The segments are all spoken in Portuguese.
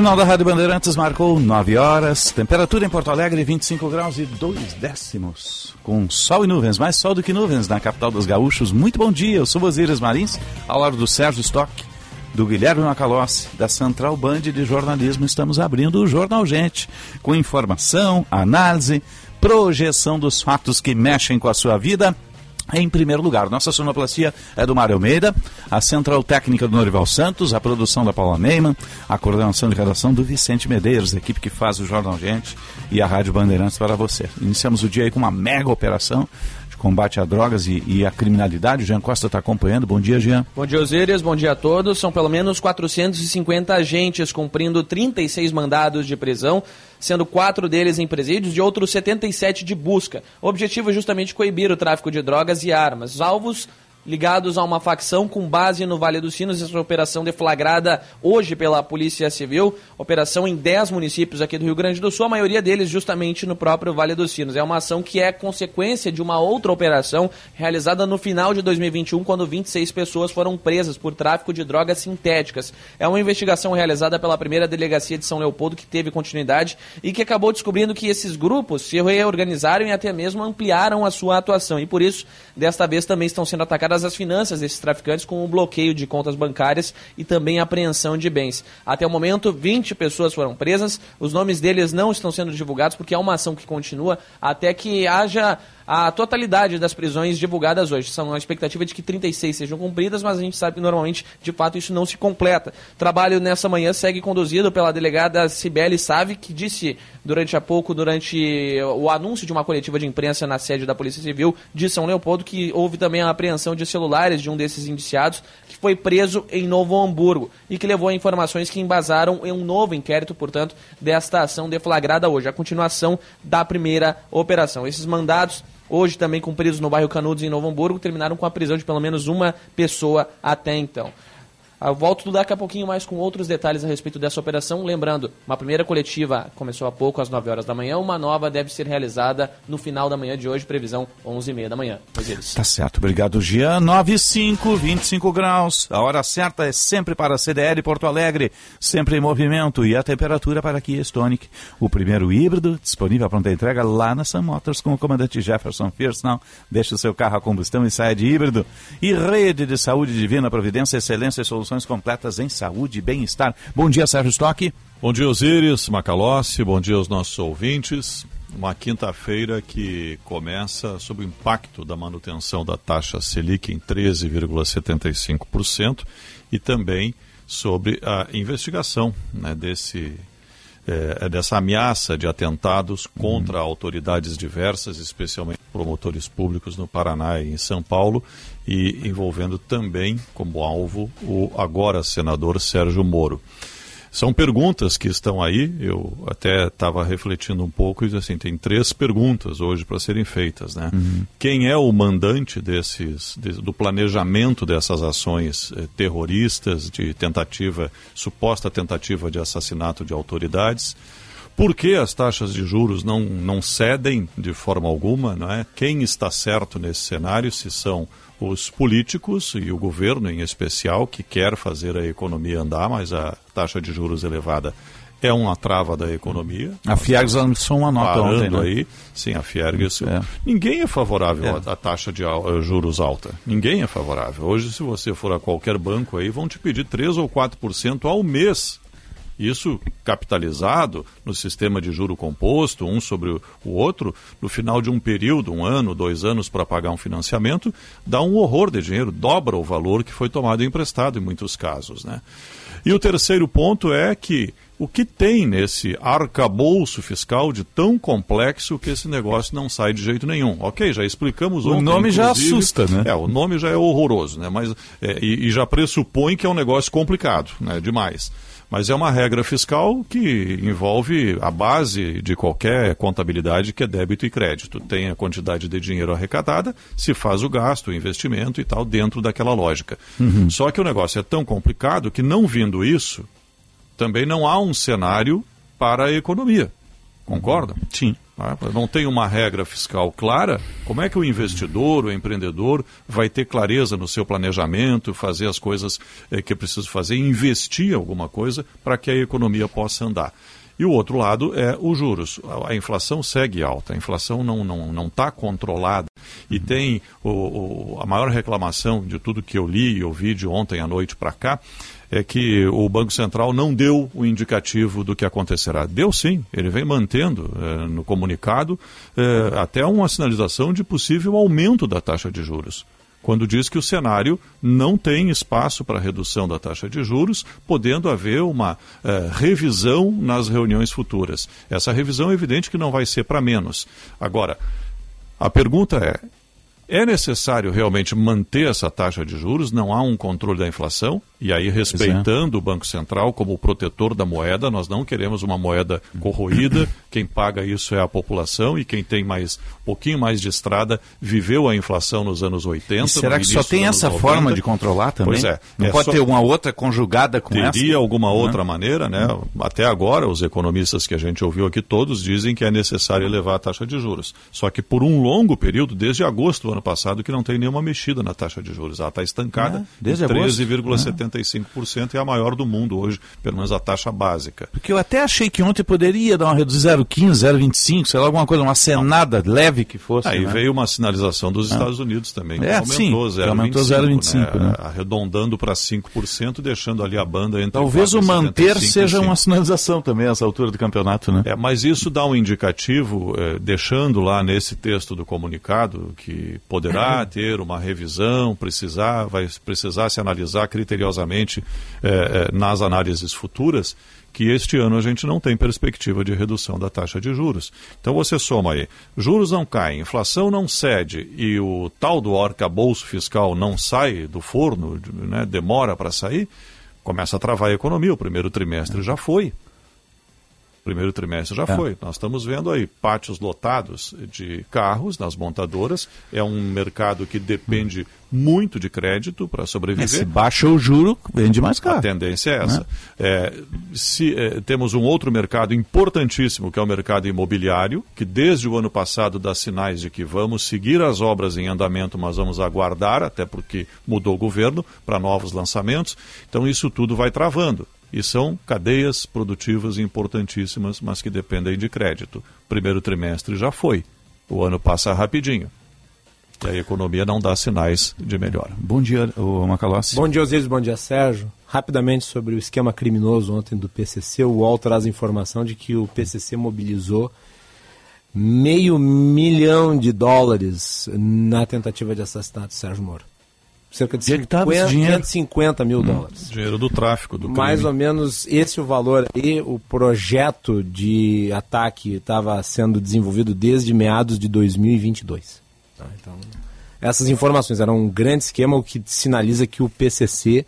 Sinal da Rádio Bandeirantes marcou 9 horas. Temperatura em Porto Alegre 25 graus e 2 décimos. Com sol e nuvens, mais sol do que nuvens na capital dos gaúchos. Muito bom dia, eu sou Osíris Marins, ao lado do Sérgio Stock, do Guilherme Macalossi, da Central Band de Jornalismo. Estamos abrindo o Jornal Gente, com informação, análise, projeção dos fatos que mexem com a sua vida em primeiro lugar, nossa sonoplastia é do Mário Almeida, a central técnica do Norival Santos, a produção da Paula Neyman, a coordenação de redação do Vicente Medeiros, a equipe que faz o Jornal Gente e a Rádio Bandeirantes para você. Iniciamos o dia aí com uma mega operação combate a drogas e, e a criminalidade. O Jean Costa está acompanhando. Bom dia, Jean. Bom dia, Osíris. Bom dia a todos. São pelo menos 450 agentes cumprindo 36 mandados de prisão sendo quatro deles em presídios e outros 77 de busca. O objetivo é justamente coibir o tráfico de drogas e armas. Os alvos ligados a uma facção com base no Vale dos Sinos. Essa operação deflagrada hoje pela Polícia Civil, operação em 10 municípios aqui do Rio Grande do Sul, a maioria deles justamente no próprio Vale dos Sinos. É uma ação que é consequência de uma outra operação realizada no final de 2021, quando 26 pessoas foram presas por tráfico de drogas sintéticas. É uma investigação realizada pela primeira delegacia de São Leopoldo que teve continuidade e que acabou descobrindo que esses grupos se reorganizaram e até mesmo ampliaram a sua atuação. E por isso, desta vez também estão sendo atacados as finanças desses traficantes com o bloqueio de contas bancárias e também apreensão de bens. Até o momento, 20 pessoas foram presas. Os nomes deles não estão sendo divulgados porque é uma ação que continua até que haja a totalidade das prisões divulgadas hoje. São uma expectativa de que 36 sejam cumpridas, mas a gente sabe que normalmente, de fato, isso não se completa. O trabalho nessa manhã segue conduzido pela delegada Cibele Save, que disse durante a pouco, durante o anúncio de uma coletiva de imprensa na sede da Polícia Civil de São Leopoldo, que houve também a apreensão de celulares de um desses indiciados, que foi preso em Novo Hamburgo e que levou a informações que embasaram em um novo inquérito, portanto, desta ação deflagrada hoje, a continuação da primeira operação. Esses mandados hoje também cumpridos no bairro Canudos, em Novo Hamburgo, terminaram com a prisão de pelo menos uma pessoa até então. Eu volto daqui a pouquinho mais com outros detalhes a respeito dessa operação. Lembrando, uma primeira coletiva começou há pouco, às 9 horas da manhã. Uma nova deve ser realizada no final da manhã de hoje, previsão 11h30 da manhã. Pois Tá certo, obrigado, Gian. 9 e 5, 25 graus. A hora certa é sempre para a CDL Porto Alegre, sempre em movimento. E a temperatura para Kia Stonic, o primeiro híbrido, disponível à pronta entrega lá na Sun Motors com o comandante Jefferson Fierce. Não, deixe o seu carro a combustão e saia de híbrido. E rede de saúde divina, providência, excelência e solução soluções completas em saúde e bem-estar. Bom dia, Sérgio Stock. Bom dia, Osíris, Macalossi, bom dia aos nossos ouvintes. Uma quinta-feira que começa sob o impacto da manutenção da taxa Selic em 13,75% e também sobre a investigação né, desse é, dessa ameaça de atentados contra uhum. autoridades diversas, especialmente promotores públicos no Paraná e em São Paulo, e envolvendo também como alvo o agora senador Sérgio Moro. São perguntas que estão aí, eu até estava refletindo um pouco e assim, tem três perguntas hoje para serem feitas. Né? Uhum. Quem é o mandante desses, de, do planejamento dessas ações eh, terroristas, de tentativa, suposta tentativa de assassinato de autoridades? Por que as taxas de juros não, não cedem de forma alguma? Não é? Quem está certo nesse cenário? Se são os políticos e o governo em especial que quer fazer a economia andar, mas a taxa de juros elevada é uma trava da economia. A Fiergs lançou uma nota ontem, né? aí. Sim, a Fiergs. É. Ninguém é favorável é. à taxa de juros alta. Ninguém é favorável. Hoje, se você for a qualquer banco aí, vão te pedir 3 ou 4% ao mês Isso capitalizado no sistema de juro composto, um sobre o outro, no final de um período, um ano, dois anos para pagar um financiamento, dá um horror de dinheiro, dobra o valor que foi tomado emprestado em muitos casos. Né? E o terceiro ponto é que o que tem nesse arcabouço fiscal de tão complexo que esse negócio não sai de jeito nenhum. Ok, já explicamos O ontem, nome já assusta, né? É, o nome já é horroroso, né? Mas, é, e, e já pressupõe que é um negócio complicado, né? Demais. Mas é uma regra fiscal que envolve a base de qualquer contabilidade que é débito e crédito. Tem a quantidade de dinheiro arrecadada, se faz o gasto, o investimento e tal, dentro daquela lógica. Só que o negócio é tão complicado que, não vindo isso, também não há um cenário para a economia. Concorda? Sim. Ah, Não tem uma regra fiscal clara, como é que o investidor, o empreendedor, vai ter clareza no seu planejamento, fazer as coisas eh, que é preciso fazer, investir alguma coisa para que a economia possa andar? E o outro lado é os juros. A, a inflação segue alta, a inflação não está não, não tá controlada. E tem o, o- a maior reclamação de tudo que eu li e ouvi de ontem à noite para cá é que o Banco Central não deu o indicativo do que acontecerá. Deu sim, ele vem mantendo eh, no comunicado eh, até uma sinalização de possível aumento da taxa de juros. Quando diz que o cenário não tem espaço para redução da taxa de juros, podendo haver uma eh, revisão nas reuniões futuras. Essa revisão é evidente que não vai ser para menos. Agora, a pergunta é: é necessário realmente manter essa taxa de juros? Não há um controle da inflação? E aí, respeitando o Banco Central como protetor da moeda, nós não queremos uma moeda corroída. Quem paga isso é a população e quem tem mais um pouquinho mais de estrada viveu a inflação nos anos 80. E será que só tem essa anos forma 90. de controlar também? Pois é. Não É pode só- ter uma outra conjugada com essa? Teria alguma Né? outra maneira, né? Até agora, os economistas que a gente ouviu aqui todos dizem que é necessário elevar a taxa de juros. Só que por um longo período, desde agosto do ano passado, que não tem nenhuma mexida na taxa de juros. Ela está estancada É, em agosto. 13,75% e é a maior do mundo hoje, pelo menos a taxa básica. Porque eu até achei que ontem poderia dar uma redução 0,15, 0,25, sei lá, alguma coisa, uma cenada leve que fosse. Aí né? veio uma sinalização dos Estados Unidos também, que É, aumentou sim, que 0,25, aumentou 0,25, né? né? arredondando para 5%, deixando ali a banda entre Talvez o 4,75 manter seja 5. uma sinalização também essa altura do campeonato, né? É, mas isso dá um indicativo, eh, deixando lá nesse texto do comunicado que poderá ter uma revisão, precisar, vai precisar se analisar criteriosamente eh, eh, nas análises futuras, que este ano a gente não tem perspectiva de redução da taxa de juros. Então você soma aí, juros não caem, inflação não cede e o tal do arcabouço fiscal não sai do forno, né, demora para sair, começa a travar a economia. O primeiro trimestre já foi. Primeiro trimestre já É. foi. Nós estamos vendo aí pátios lotados de carros nas montadoras. É um mercado que depende muito de crédito para É, se sobreviver. baixa o juro, vende mais A caro. tendência é essa. É, se, é, temos um outro mercado importantíssimo, que é o mercado imobiliário, que desde o ano passado dá sinais de que vamos seguir as obras em andamento, mas vamos aguardar, até porque mudou o governo, para novos lançamentos. Então isso tudo vai travando. E são cadeias produtivas importantíssimas, mas que dependem de crédito. Primeiro trimestre já foi. O ano passa rapidinho. E a economia não dá sinais de melhora. Bom dia, o Macalossi. Bom dia, Osiris, bom dia, Sérgio. Rapidamente sobre o esquema criminoso ontem do PCC, o UOL traz informação de que o PCC mobilizou meio milhão de dólares na tentativa de assassinato de Sérgio Moro. Cerca de Onde é que tava esse 50, dinheiro? 550 mil dólares. Dinheiro do tráfico, do crime. Mais ou menos esse é o valor aí. O projeto de ataque estava sendo desenvolvido desde meados de 2022. Tá, então, essas informações eram um grande esquema, o que sinaliza que o PCC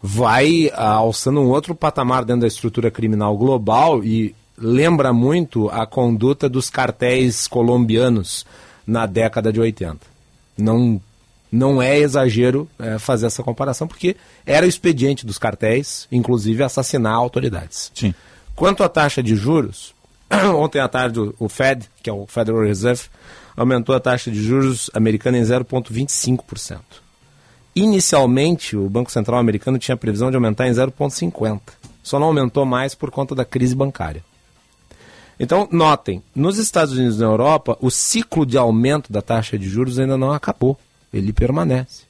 vai ah, alçando um outro patamar dentro da estrutura criminal global e lembra muito a conduta dos cartéis colombianos na década de 80. Não não é exagero é, fazer essa comparação, porque era o expediente dos cartéis, inclusive assassinar autoridades. Sim. Quanto à taxa de juros, ontem à tarde o- o Fed, que é o Federal Reserve, aumentou a taxa de juros americana em 0,25%. Inicialmente, o Banco Central americano tinha previsão de aumentar em 0,50%. Só não aumentou mais por conta da crise bancária. Então, notem, nos Estados Unidos e na Europa, o ciclo de aumento da taxa de juros ainda não acabou. Ele permanece.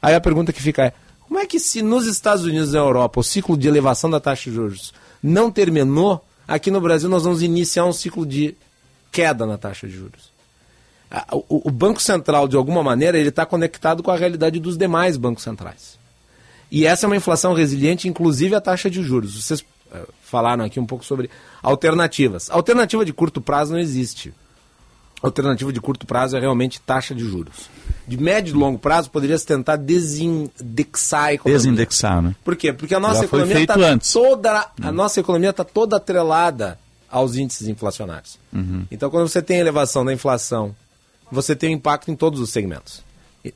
Aí a pergunta que fica é: como é que se nos Estados Unidos e na Europa o ciclo de elevação da taxa de juros não terminou, aqui no Brasil nós vamos iniciar um ciclo de queda na taxa de juros. O, Banco Central, de alguma maneira, ele está conectado com a realidade dos demais bancos centrais. E essa é uma inflação resiliente, inclusive a taxa de juros. Vocês uh, falaram aqui um pouco sobre alternativas. Alternativa de curto prazo não existe. Alternativa de curto prazo é realmente taxa de juros. De médio e longo prazo, poderia se tentar desindexar a economia. Desindexar, né? Por quê? Porque a nossa Já economia está toda, a hum. nossa economia está toda atrelada aos índices inflacionários. Uhum. Então, quando você tem elevação da inflação, você tem impacto em todos os segmentos.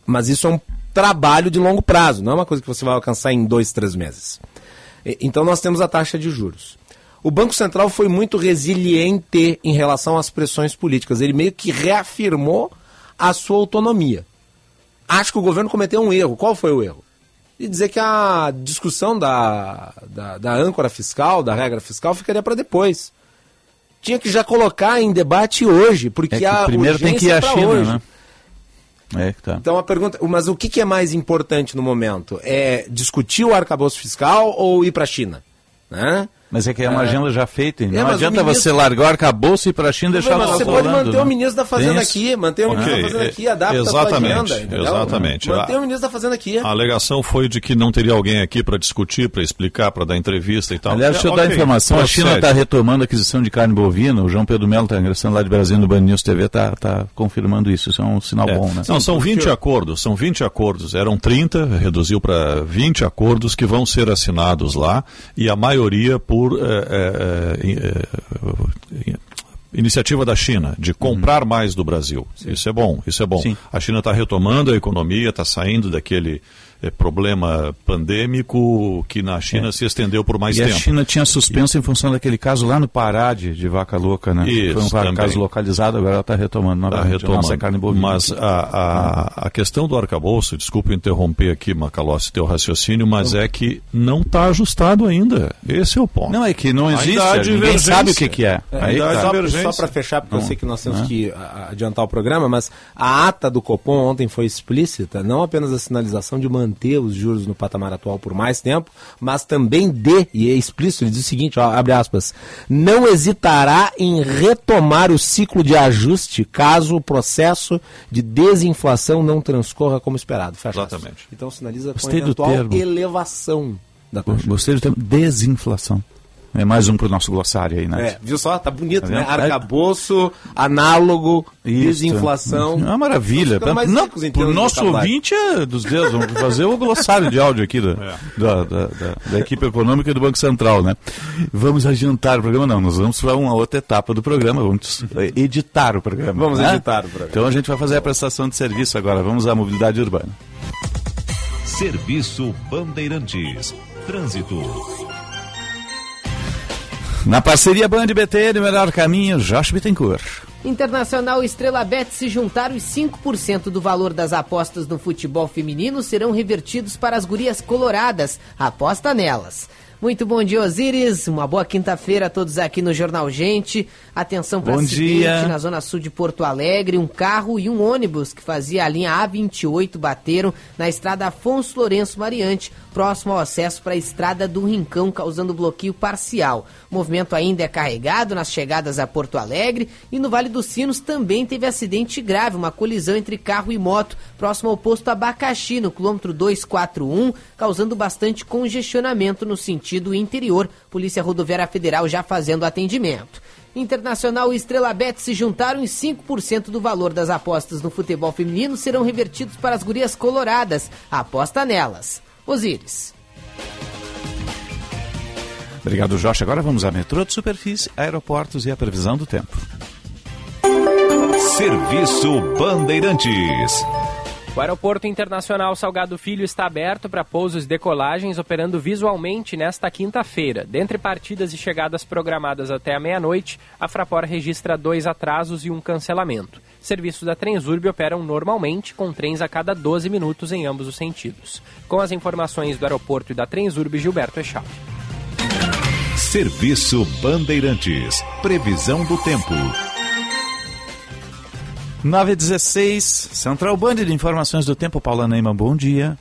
Mas isso é um trabalho de longo prazo, não é uma coisa que você vai alcançar em dois, três meses. Então, nós temos a taxa de juros. O Banco Central foi muito resiliente em relação às pressões políticas. Ele meio que reafirmou a sua autonomia. Acho que o governo cometeu um erro. Qual foi o erro? E dizer que a discussão da, da, da âncora fiscal, da regra fiscal, ficaria para depois tinha que já colocar em debate hoje, porque é que a primeiro tem que ir à China, hoje. né? É, tá. Então a pergunta, mas o que, que, é mais importante no momento? É discutir o arcabouço fiscal ou ir para a China? Né? Mas é que é uma é. agenda já feita. Não é, adianta ministro... você largar o arcabouço e ir para a China e deixar mas Você pode manter né? o ministro da Fazenda aqui, manter o ministro okay. da Fazenda aqui, adapta exatamente, a sua agenda. Exatamente. Manter o ministro da Fazenda aqui. A alegação foi de que não teria alguém aqui para discutir, para explicar, para dar entrevista e tal. Aliás, deixa eu okay. dar informação. A China está retomando a aquisição de carne bovina. O João Pedro Melo está ingressando lá de Brasil no Band News TV, está tá confirmando isso. Isso é um sinal é. bom, né? Não, são 20 acordos. São 20 acordos. Eram 30, reduziu para 20 acordos que vão ser assinados lá e a maioria por. É, é, é, iniciativa da China de comprar uhum. mais do Brasil. Sim. Isso é bom, isso é bom. Sim. A China está retomando a economia, está saindo daquele é, problema pandêmico que na China é. se estendeu por mais e tempo. a China tinha suspenso e... em função daquele caso lá no Pará de, de vaca louca, né? Isso, Foi um também. caso localizado, agora ela está retomando Está retomando. carne bovina. Mas a, a, a, questão do arcabouço, desculpe interromper aqui, Macalossi, teu raciocínio, mas é que não está ajustado ainda. Esse é o ponto. Não, é que não existe, ninguém sabe o que, que é. é Aí, tá. Só, só para fechar, porque não. eu sei que nós temos não. que adiantar o programa, mas a ata do Copom ontem foi explícita, não apenas a sinalização de manter manter os juros no patamar atual por mais tempo, mas também de, e é explícito, ele diz o seguinte, ó, abre aspas, não hesitará em retomar o ciclo de ajuste caso o processo de desinflação não transcorra como esperado. Fecha Exatamente. Aspas. Então sinaliza com a eventual elevação da taxa. Gostei do termo desinflação. É mais um para o nosso glossário aí, né? É, viu só? Tá bonito, tá né? Arcabouço, análogo, Isso. desinflação. É uma maravilha. Para o nosso ouvinte é dos dedos. Vamos fazer o glossário de áudio aqui da, é. da, da, da, da, equipe econômica e do Banco Central, né? Vamos adiantar o programa? Não, nós vamos para uma outra etapa do programa. Vamos editar o programa. Vamos né? editar o programa. Então a gente vai fazer a prestação de serviço agora. Vamos à mobilidade urbana. Serviço Bandeirantes. Trânsito. Na parceria Band BT, no melhor caminho, Josh Bittencourt. Internacional Estrela Bet se juntaram e 5% do valor das apostas no futebol feminino serão revertidos para as gurias coloradas. Aposta nelas. Muito bom dia, Osiris. Uma boa quinta-feira a todos aqui no Jornal Gente. Atenção para acidente na zona sul de Porto Alegre. Um carro e um ônibus que fazia a linha A28 bateram na estrada Afonso Lourenço Mariante, próximo ao acesso para a estrada do Rincão, causando bloqueio parcial. O movimento ainda é carregado nas chegadas a Porto Alegre e no Vale dos Sinos também teve acidente grave, uma colisão entre carro e moto, próximo ao posto Abacaxi, no quilômetro 241, causando bastante congestionamento no sentido interior. Polícia Rodoviária Federal já fazendo atendimento. Internacional e Estrela Bet se juntaram e 5% do valor das apostas no futebol feminino serão revertidos para as gurias coloradas. Aposta nelas. Osíris. Obrigado, Jorge. Agora vamos a metrô de superfície, aeroportos e a previsão do tempo. Serviço Bandeirantes. O Aeroporto Internacional Salgado Filho está aberto para pousos e decolagens, operando visualmente nesta quinta-feira. Dentre partidas e chegadas programadas até a meia-noite, a Fraport registra dois atrasos e um cancelamento. Serviços da Transurb operam normalmente, com trens a cada 12 minutos em ambos os sentidos. Com as informações do aeroporto e da Transurb, Gilberto Echave. Serviço Bandeirantes. Previsão do tempo. 916, Central Band de Informações do Tempo, Paula Neyman, bom dia.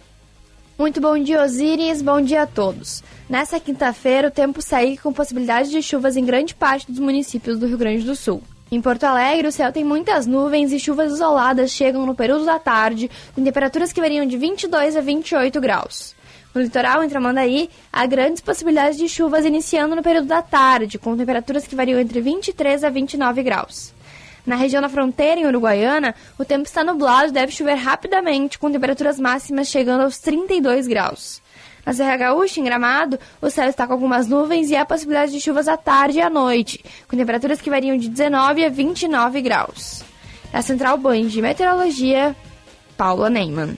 Muito bom dia, Osíris. Bom dia a todos. Nessa quinta-feira, o tempo segue com possibilidade de chuvas em grande parte dos municípios do Rio Grande do Sul. Em Porto Alegre, o céu tem muitas nuvens e chuvas isoladas chegam no período da tarde, com temperaturas que variam de 22 a 28 graus. No litoral, entre Amandaí, há grandes possibilidades de chuvas iniciando no período da tarde, com temperaturas que variam entre 23 a 29 graus. Na região da fronteira, em Uruguaiana, o tempo está nublado e deve chover rapidamente, com temperaturas máximas chegando aos 32 graus. Na Serra Gaúcha, em Gramado, o céu está com algumas nuvens e há possibilidade de chuvas à tarde e à noite, com temperaturas que variam de 19 a 29 graus. Na Central Band de Meteorologia, Paula Neyman.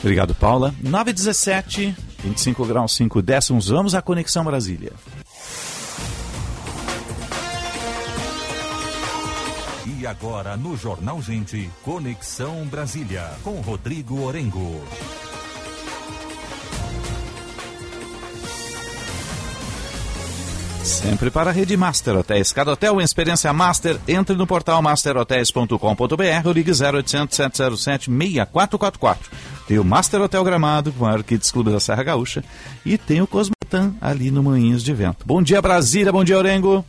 Obrigado, Paula. 917, 25 graus 5 décimos. Vamos à Conexão Brasília. E agora no Jornal Gente, Conexão Brasília, com Rodrigo Orengo. Sempre para a rede Master Hotéis. Cada hotel uma experiência Master. Entre no portal masterhotels.com.br ou ligue 0800 707 6444. Tem o Master Hotel Gramado, com maior Kids Clube da Serra Gaúcha. E tem o Cosmotan ali no Moinhos de Vento. Bom dia, Brasília. Bom dia, Orengo.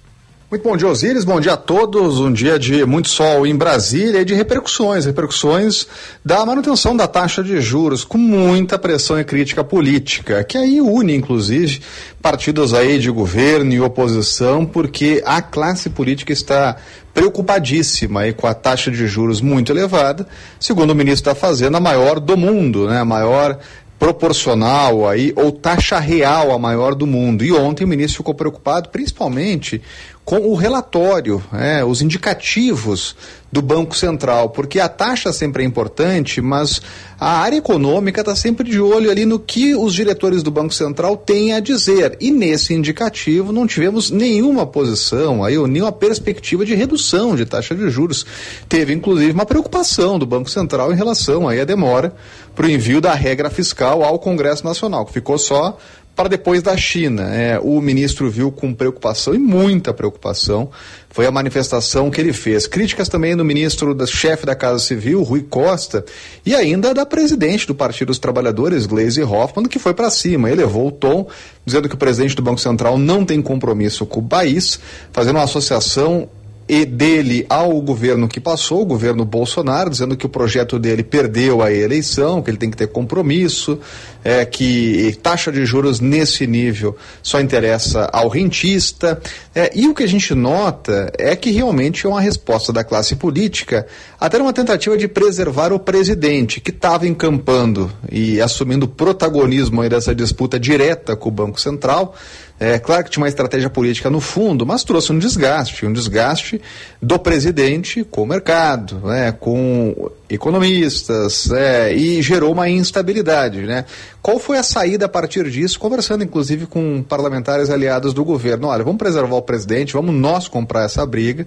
Muito bom dia, Osíris. Bom dia a todos. Um dia de muito sol em Brasília e de repercussões, repercussões da manutenção da taxa de juros, com muita pressão e crítica política, que aí une, inclusive, partidos aí de governo e oposição, porque a classe política está preocupadíssima aí com a taxa de juros muito elevada, segundo o ministro da Fazenda, a maior do mundo, né? A maior proporcional aí ou taxa real a maior do mundo. E ontem o ministro ficou preocupado, principalmente com o relatório, é, os indicativos do Banco Central, porque a taxa sempre é importante, mas a área econômica está sempre de olho ali no que os diretores do Banco Central têm a dizer. E nesse indicativo não tivemos nenhuma posição, aí, nenhuma perspectiva de redução de taxa de juros. Teve, inclusive, uma preocupação do Banco Central em relação aí à demora para o envio da regra fiscal ao Congresso Nacional, que ficou só para depois da China. É, o ministro viu com preocupação e muita preocupação. Foi a manifestação que ele fez. Críticas também do ministro, da chefe da Casa Civil, Rui Costa, e ainda da presidente do Partido dos Trabalhadores, Gleisi Hoffmann, que foi para cima, elevou o tom, dizendo que o presidente do Banco Central não tem compromisso com o país, fazendo uma associação e dele ao governo que passou, o governo Bolsonaro, dizendo que o projeto dele perdeu a eleição, que ele tem que ter compromisso, é, que taxa de juros nesse nível só interessa ao rentista. É, e o que a gente nota é que realmente é uma resposta da classe política, até uma tentativa de preservar o presidente, que estava encampando e assumindo protagonismo dessa disputa direta com o Banco Central. É claro que tinha uma estratégia política no fundo, mas trouxe um desgaste, um desgaste do presidente com o mercado, né, com economistas, é, e gerou uma instabilidade. Né? Qual foi a saída a partir disso? Conversando inclusive com parlamentares aliados do governo. Olha, vamos preservar o presidente, vamos nós comprar essa briga.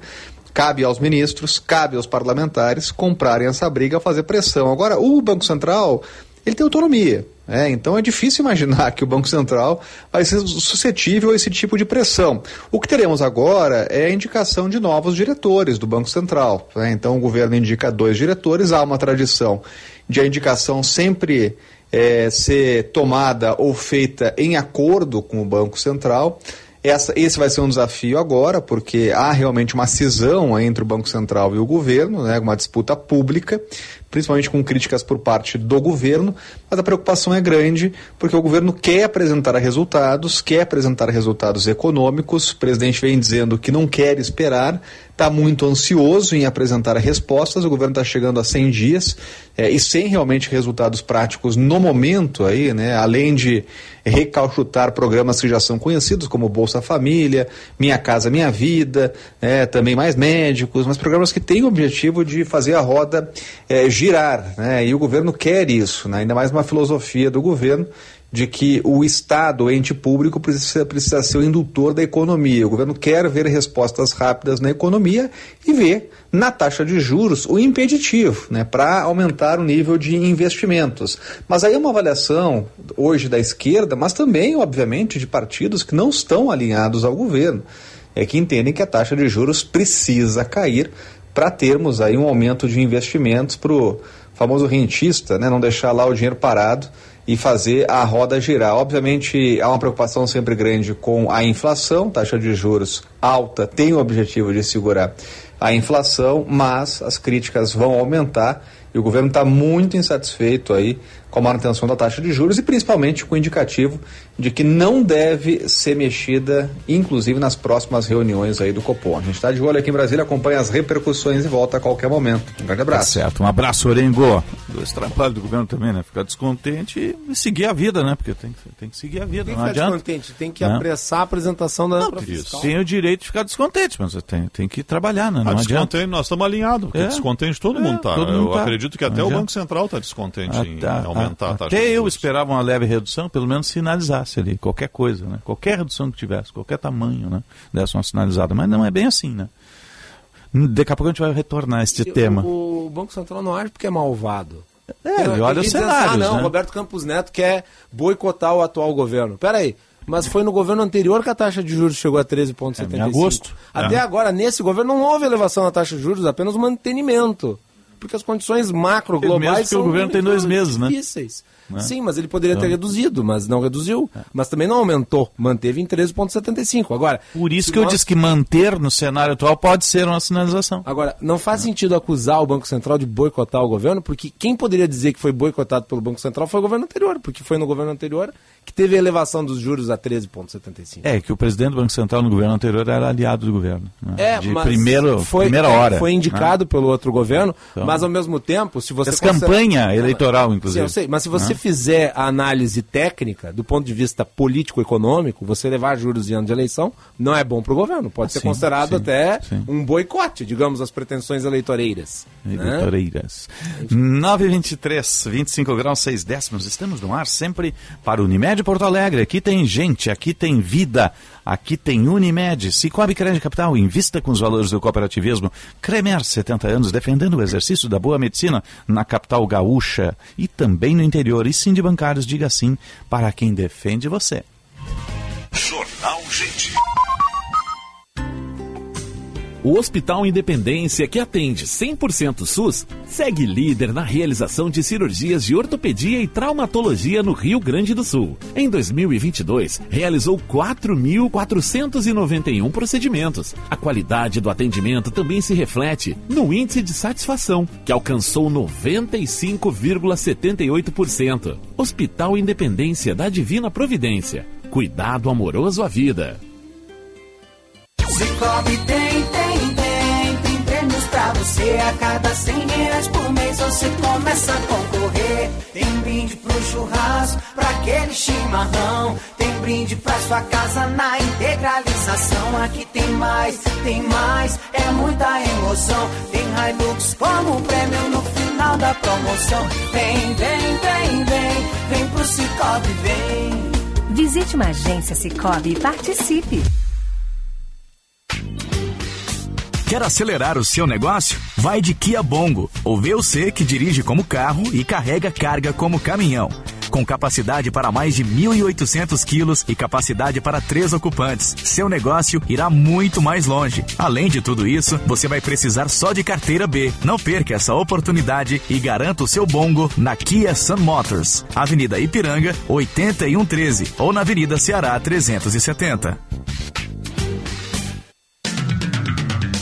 Cabe aos ministros, cabe aos parlamentares comprarem essa briga, fazer pressão. Agora, o Banco Central ele tem autonomia. É, então é difícil imaginar que o Banco Central vai ser suscetível a esse tipo de pressão. O que teremos agora é a indicação de novos diretores do Banco Central. Né? Então o governo indica dois diretores, há uma tradição de a indicação sempre é, ser tomada ou feita em acordo com o Banco Central. Essa, esse vai ser um desafio agora, porque há realmente uma cisão entre o Banco Central e o governo, né, uma disputa pública principalmente com críticas por parte do governo, mas a preocupação é grande porque o governo quer apresentar resultados, quer apresentar resultados econômicos. O presidente vem dizendo que não quer esperar, está muito ansioso em apresentar respostas. O governo está chegando a 100 dias é, e sem realmente resultados práticos no momento aí, né? Além de recalchutar programas que já são conhecidos como Bolsa Família, Minha Casa Minha Vida, é, também mais médicos, mas programas que têm o objetivo de fazer a roda é, girar, né? E o governo quer isso, né? ainda mais uma filosofia do governo de que o Estado, o ente público, precisa, precisa ser o indutor da economia. O governo quer ver respostas rápidas na economia e ver na taxa de juros o impeditivo, né, para aumentar o nível de investimentos. Mas aí é uma avaliação hoje da esquerda, mas também, obviamente, de partidos que não estão alinhados ao governo, é que entendem que a taxa de juros precisa cair para termos aí um aumento de investimentos para famoso rentista, né, não deixar lá o dinheiro parado e fazer a roda girar. Obviamente, há uma preocupação sempre grande com a inflação, taxa de juros alta tem o objetivo de segurar a inflação, mas as críticas vão aumentar e o governo está muito insatisfeito aí com a manutenção da taxa de juros e principalmente com o indicativo de que não deve ser mexida, inclusive nas próximas reuniões aí do Copom. A gente está de olho aqui em Brasília, acompanha as repercussões e volta a qualquer momento. Um grande abraço. Tá certo, um abraço, Orengo. Esse trabalho do governo também, né? Ficar descontente e seguir a vida, né? Porque tem, tem que seguir a vida, Tem que não ficar adianta. descontente, tem que Né? apressar a apresentação da Não, fiscal. Tem o direito de ficar descontente, mas tem, tem que trabalhar, né? Ah, Não adianta. descontente, nós estamos alinhados, porque É. descontente todo É, mundo está. todo mundo Eu tá. acredito que Não até o. Banco Central está descontente em Até- aumentar a taxa Até eu esperava uma leve redução, pelo menos sinalizasse ali, qualquer coisa, né? Qualquer redução que tivesse, qualquer tamanho, né? Desse uma sinalizada. Mas não é bem assim, né? Daqui a pouco a gente vai retornar a este tema. O, Banco Central não age porque é malvado. É, ele olha os gente dizendo, cenários, Ah, não, né? Roberto Campos Neto quer boicotar o atual governo. Peraí, mas foi no governo anterior que a taxa de juros chegou a 13,75. É, em agosto. Até É. agora, nesse governo, não houve elevação na taxa de juros, apenas mantenimento. Porque as condições macro Mesmo globais que o são governo tem dois meses, né? difíceis. Né? Sim, mas ele poderia ter Então. reduzido, mas não reduziu. Mas também não aumentou, manteve em 13,75. Agora, Por isso que eu nós- disse que manter no cenário atual pode ser uma sinalização. Agora, não faz sentido acusar o Banco Central de boicotar o governo, porque quem poderia dizer que foi boicotado pelo Banco Central foi o governo anterior, porque foi no governo anterior que teve a elevação dos juros a 13,75. É, que o presidente do Banco Central no governo anterior era aliado do governo. né? É, De mas primeiro, foi, primeira hora. Foi indicado né? pelo outro governo, Então. mas ao mesmo tempo, se você. Considera- campanha eleitoral, inclusive. Sim, eu sei, mas se você Né? Fizer a análise técnica, do ponto de vista político-econômico, você levar juros em ano de eleição não é bom para o governo. Pode Ah, ser sim, considerado sim, até sim. um boicote, digamos, às pretensões eleitoreiras. né? Eleitoreiras. 923, 25 graus, 6 décimos. Estamos no ar sempre para Unimed Porto Alegre. Aqui tem gente, aqui tem vida, aqui tem Unimed. Cicobi Crédito Capital, invista com os valores do cooperativismo. Cremer, 70 anos, defendendo o exercício da boa medicina na capital gaúcha e também no interior. E sim de bancários, diga sim para quem defende você. Jornal Gente. O Hospital Independência, que atende 100% SUS, segue líder na realização de cirurgias de ortopedia e traumatologia no Rio Grande do Sul. Em 2022, realizou 4.491 procedimentos. A qualidade do atendimento também se reflete no índice de satisfação, que alcançou 95,78%. Hospital Independência da Divina Providência. Cuidado amoroso à vida. Cicobi tem, tem, tem, tem prêmios pra você a cada 100 reais por mês você começa a concorrer. Tem brinde pro churrasco, pra aquele chimarrão. Tem brinde pra sua casa na integralização. Aqui tem mais, tem mais, é muita emoção. Tem Hilux como prêmio no final da promoção. Vem, vem, vem, vem, vem pro Cicobi, vem. Visite uma agência Cicobi e participe. Quer acelerar o seu negócio? Vai de Kia Bongo, o VUC que dirige como carro e carrega carga como caminhão. Com capacidade para mais de 1.800 quilos e capacidade para três ocupantes, seu negócio irá muito mais longe. Além de tudo isso, você vai precisar só de carteira B. Não perca essa oportunidade e garanta o seu Bongo na Kia Sun Motors, Avenida Ipiranga, 8113 ou na Avenida Ceará 370.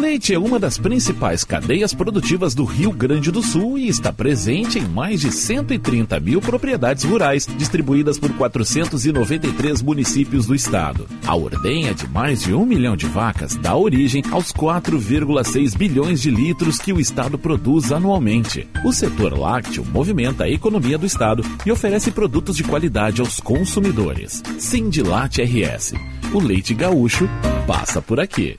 Leite é uma das principais cadeias produtivas do Rio Grande do Sul e está presente em mais de 130 mil propriedades rurais, distribuídas por 493 municípios do estado. A ordenha de mais de um milhão de vacas dá origem aos 4,6 bilhões de litros que o estado produz anualmente. O setor lácteo movimenta a economia do estado e oferece produtos de qualidade aos consumidores. Sindilate RS. O leite gaúcho passa por aqui.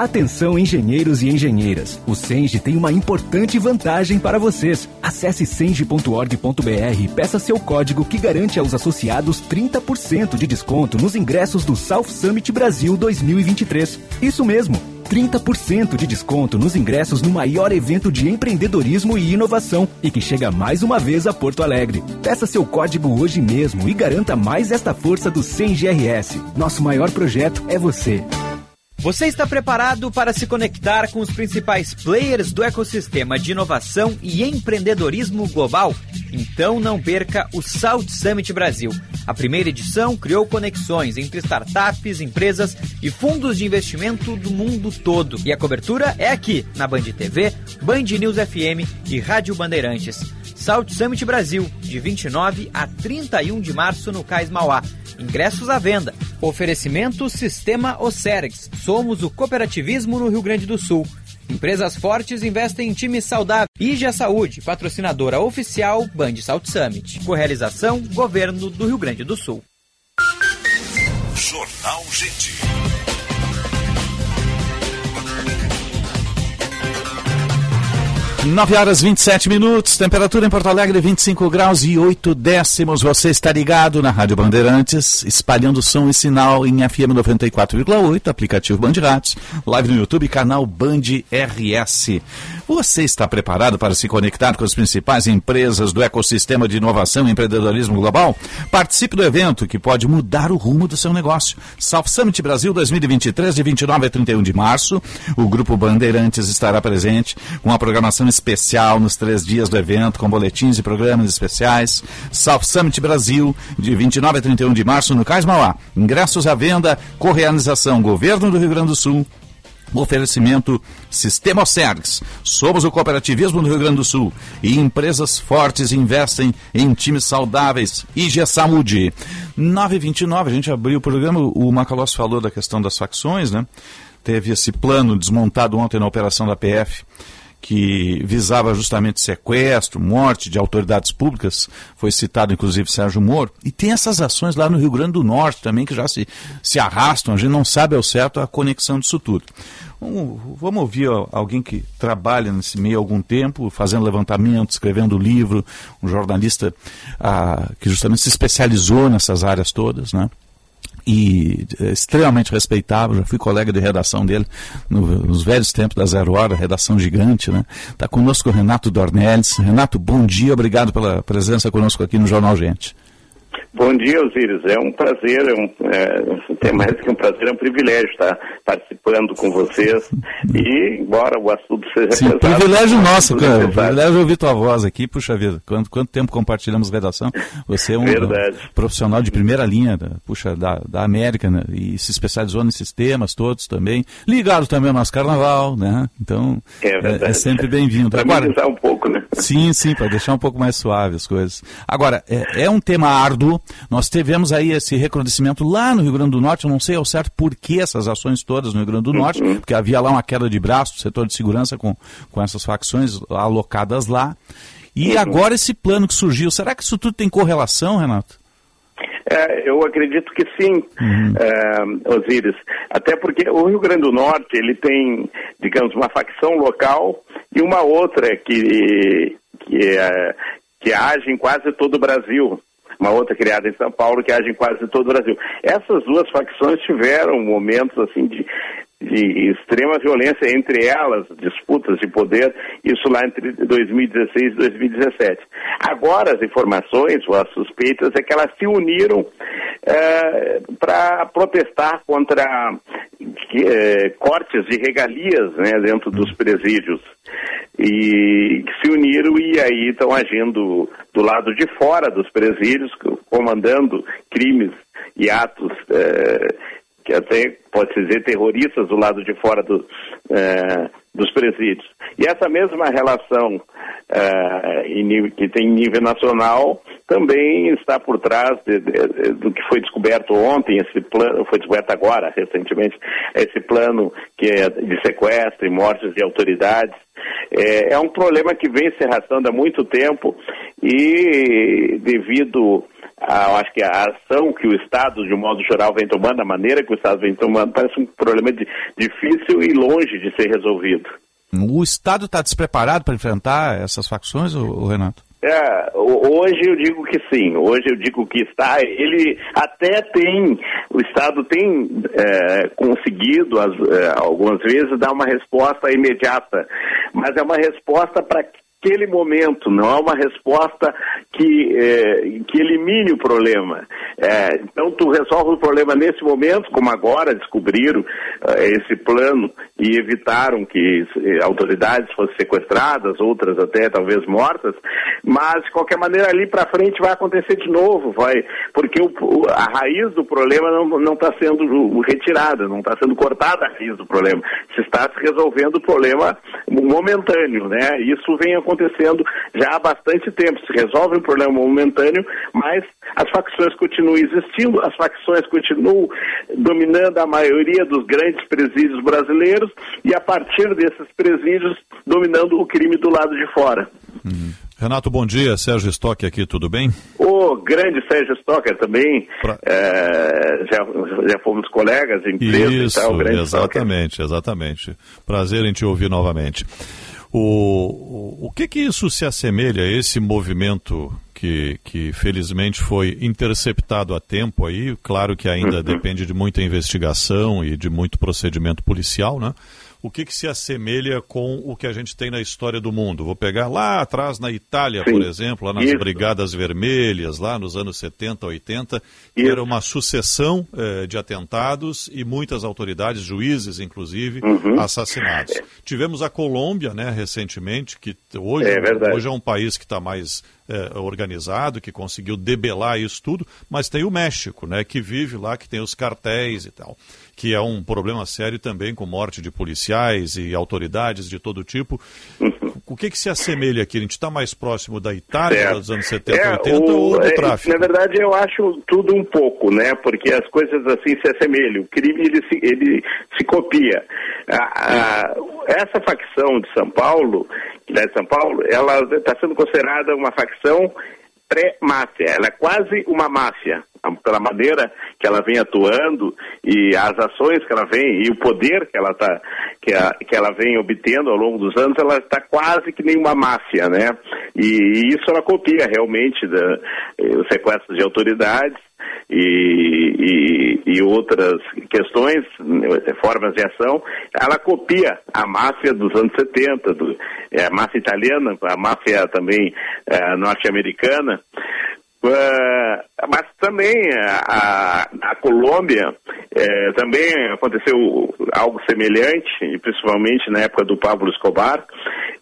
Atenção engenheiros e engenheiras, o Senge tem uma importante vantagem para vocês. Acesse senge.org.br e peça seu código que garante aos associados 30% de desconto nos ingressos do South Summit Brasil 2023. Isso mesmo, 30% de desconto nos ingressos no maior evento de empreendedorismo e inovação e que chega mais uma vez a Porto Alegre. Peça seu código hoje mesmo e garanta mais esta força do Senge RS. Nosso maior projeto é você. Você está preparado para se conectar com os principais players do ecossistema de inovação e empreendedorismo global? Então não perca o South Summit Brasil. A primeira edição criou conexões entre startups, empresas e fundos de investimento do mundo todo. E a cobertura é aqui, na Band TV, Band News FM e Rádio Bandeirantes. South Summit Brasil, de 29 a 31 de março no Cais Mauá. Ingressos à venda. Oferecimento Sistema Ocergs. Somos o cooperativismo no Rio Grande do Sul. Empresas fortes investem em times saudáveis. Ija Saúde, patrocinadora oficial Band South Summit. Correalização Governo do Rio Grande do Sul. Jornal Gente. Nove horas 27 minutos, temperatura em Porto Alegre 25 graus e 8 décimos. Você está ligado na Rádio Bandeirantes, espalhando som e sinal em FM 94,8, aplicativo Band live no YouTube, canal Band RS. Você está preparado para se conectar com as principais empresas do ecossistema de inovação e empreendedorismo global? Participe do evento que pode mudar o rumo do seu negócio. South Summit Brasil 2023, de 29 a 31 de março. O Grupo Bandeirantes estará presente com a programação especial nos três dias do evento, com boletins e programas especiais. South Summit Brasil, de 29 a 31 de março, no Cais Mauá. Ingressos à venda, correalização Governo do Rio Grande do Sul, Oferecimento Sistema Sergs. Somos o cooperativismo do Rio Grande do Sul e empresas fortes investem em times saudáveis. IG Saúde. 929, a gente abriu o programa, o Macalós falou da questão das facções, né? Teve esse plano desmontado ontem na operação da PF que visava justamente sequestro, morte de autoridades públicas, foi citado inclusive Sérgio Moro, e tem essas ações lá no Rio Grande do Norte também que já se, se arrastam, a gente não sabe ao certo a conexão disso tudo. Vamos, vamos ouvir alguém que trabalha nesse meio há algum tempo, fazendo levantamento, escrevendo livro, um jornalista ah, que justamente se especializou nessas áreas todas, né? E é, extremamente respeitável, já fui colega de redação dele no, nos velhos tempos da Zero Hora, redação gigante, né? Está conosco o Renato Dornelles. Renato, bom dia, obrigado pela presença conosco aqui no Jornal Gente. Bom dia, Osiris. É um prazer, é um, é, tem mais que um prazer, é um privilégio estar participando com vocês. E, embora o assunto seja Sim, pesado... privilégio nosso, cara. Privilégio ouvir tua voz aqui. Puxa vida, quanto, quanto tempo compartilhamos redação. Você é um Verdade. profissional de primeira linha, da, puxa, da, da América, né? E se especializou nesses temas todos também. Ligado também ao nosso carnaval, né? Então, É é, é sempre bem-vindo. Para Agora, um pouco, né? Sim, sim, para deixar um pouco mais suave as coisas. Agora, é, é um tema árduo. Nós tivemos aí esse recrudescimento lá no Rio Grande do Norte. Eu não sei ao certo por que essas ações todas no Rio Grande do Norte, porque havia lá uma queda de braço do setor de segurança com, com essas facções alocadas lá. E agora esse plano que surgiu, será que isso tudo tem correlação, Renato? É, eu acredito que sim, é, Osíris. Até porque o Rio Grande do Norte ele tem, digamos, uma facção local e uma outra que, que, é, que age em quase todo o Brasil. Uma outra criada em São Paulo que age em quase todo o Brasil. Essas duas facções tiveram momentos assim de, de extrema violência entre elas, disputas de poder, isso lá entre 2016 e 2017. Agora as informações ou as suspeitas é que elas se uniram para protestar contra que, eh, cortes de regalias né, dentro dos presídios e se uniram e aí estão agindo do lado de fora dos presídios, comandando crimes e atos eh, que até pode-se dizer terroristas do lado de fora do, eh, dos presídios. E essa mesma relação em nível, que tem em nível nacional também está por trás de, de, do que foi descoberto ontem, esse plano, foi descoberto agora, recentemente, esse plano que é de sequestro e mortes de autoridades. É, é um problema que vem se arrastando há muito tempo e devido a, acho que a ação que o Estado, de um modo geral, vem tomando, a maneira que o Estado vem tomando, parece um problema de, difícil e longe de ser resolvido. O Estado está despreparado para enfrentar essas facções, o Renato? É, hoje eu digo que sim, hoje eu digo que está, ele até tem, o Estado tem é, conseguido as, é, algumas vezes dar uma resposta imediata, mas é uma resposta para aquele momento, não é uma resposta que, é, que elimine o problema. É, então, tu resolve o problema nesse momento, como agora descobriram é, esse plano e evitaram que autoridades fossem sequestradas, outras até talvez mortas, mas de qualquer maneira ali para frente vai acontecer de novo, vai, porque o, a raiz do problema não está sendo retirada, não está sendo cortada a raiz do problema, se está se resolvendo o problema momentâneo, né? Isso vem acontecendo acontecendo já há bastante tempo. Se resolve um problema momentâneo, mas as facções continuam existindo, as facções continuam dominando a maioria dos grandes presídios brasileiros e a partir desses presídios dominando o crime do lado de fora. Uhum. Renato, bom dia. Sérgio Stock aqui, tudo bem? O grande Sérgio Stocker também. Pra... É, já, já fomos colegas, empresa Isso, e tal. Grande exatamente, Stocker. exatamente. Prazer em te ouvir novamente. O, o, o que que isso se assemelha a esse movimento que, que felizmente foi interceptado a tempo aí? Claro que ainda uhum. depende de muita investigação e de muito procedimento policial, né? O que, que se assemelha com o que a gente tem na história do mundo. Vou pegar lá atrás na Itália, Sim. por exemplo, lá nas Isso. Brigadas Vermelhas, lá nos anos 70, 80, que era uma sucessão eh, de atentados e muitas autoridades, juízes inclusive, uhum. assassinados. É. Tivemos a Colômbia, né, recentemente, que hoje é, hoje é um país que está mais é, organizado, que conseguiu debelar isso tudo, mas tem o México, né, que vive lá, que tem os cartéis e tal, que é um problema sério também com morte de policiais e autoridades de todo tipo. O que, que se assemelha aqui? A gente está mais próximo da Itália é. dos anos 70, é, 80 o, ou do é, tráfico? Na verdade, eu acho tudo um pouco, né? Porque as coisas assim se assemelham. O crime ele se, ele se copia. essa facção de São Paulo, que é de São Paulo, ela está sendo considerada uma facção pré-máfia. Ela é quase uma máfia pela maneira que ela vem atuando e as ações que ela vem e o poder que ela tá que, a, que ela vem obtendo ao longo dos anos, ela está quase que nem uma máfia, né? E, e isso ela copia realmente da, eh, os sequestros de autoridades e, e, e, outras questões, formas de ação, ela copia a máfia dos anos 70, do, é, a máfia italiana, a máfia também é, norte-americana. Uh, mas também a, a Colômbia é, também aconteceu algo semelhante, principalmente na época do Pablo Escobar.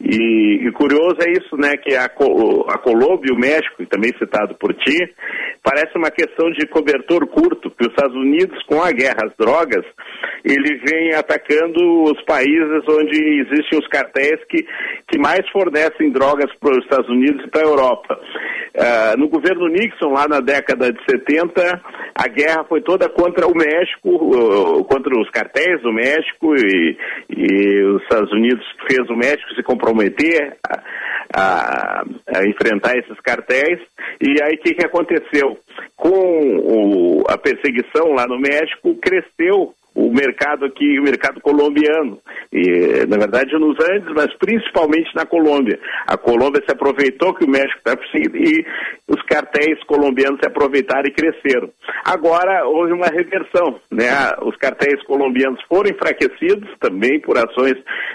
E, e curioso é isso, né, que a, a Colômbia e o México, também citado por ti, parece uma questão de cobertor curto, que os Estados Unidos, com a guerra às drogas, ele vem atacando os países onde existem os cartéis que, que mais fornecem drogas para os Estados Unidos e para a Europa. Uh, no governo Nixon, lá na década de 70, a guerra foi toda contra o México, contra os cartéis do México, e, e, os Estados Unidos fez o México se comprometer a, a, a enfrentar esses cartéis. E aí o que, que aconteceu? Com o, a perseguição lá no México, cresceu o mercado aqui, o mercado colombiano. E, na verdade, nos Andes, mas principalmente na Colômbia. A Colômbia se aproveitou que o México está e os cartéis colombianos se aproveitaram e cresceram. Agora houve uma reversão, né? Os cartéis colombianos foram enfraquecidos também por ações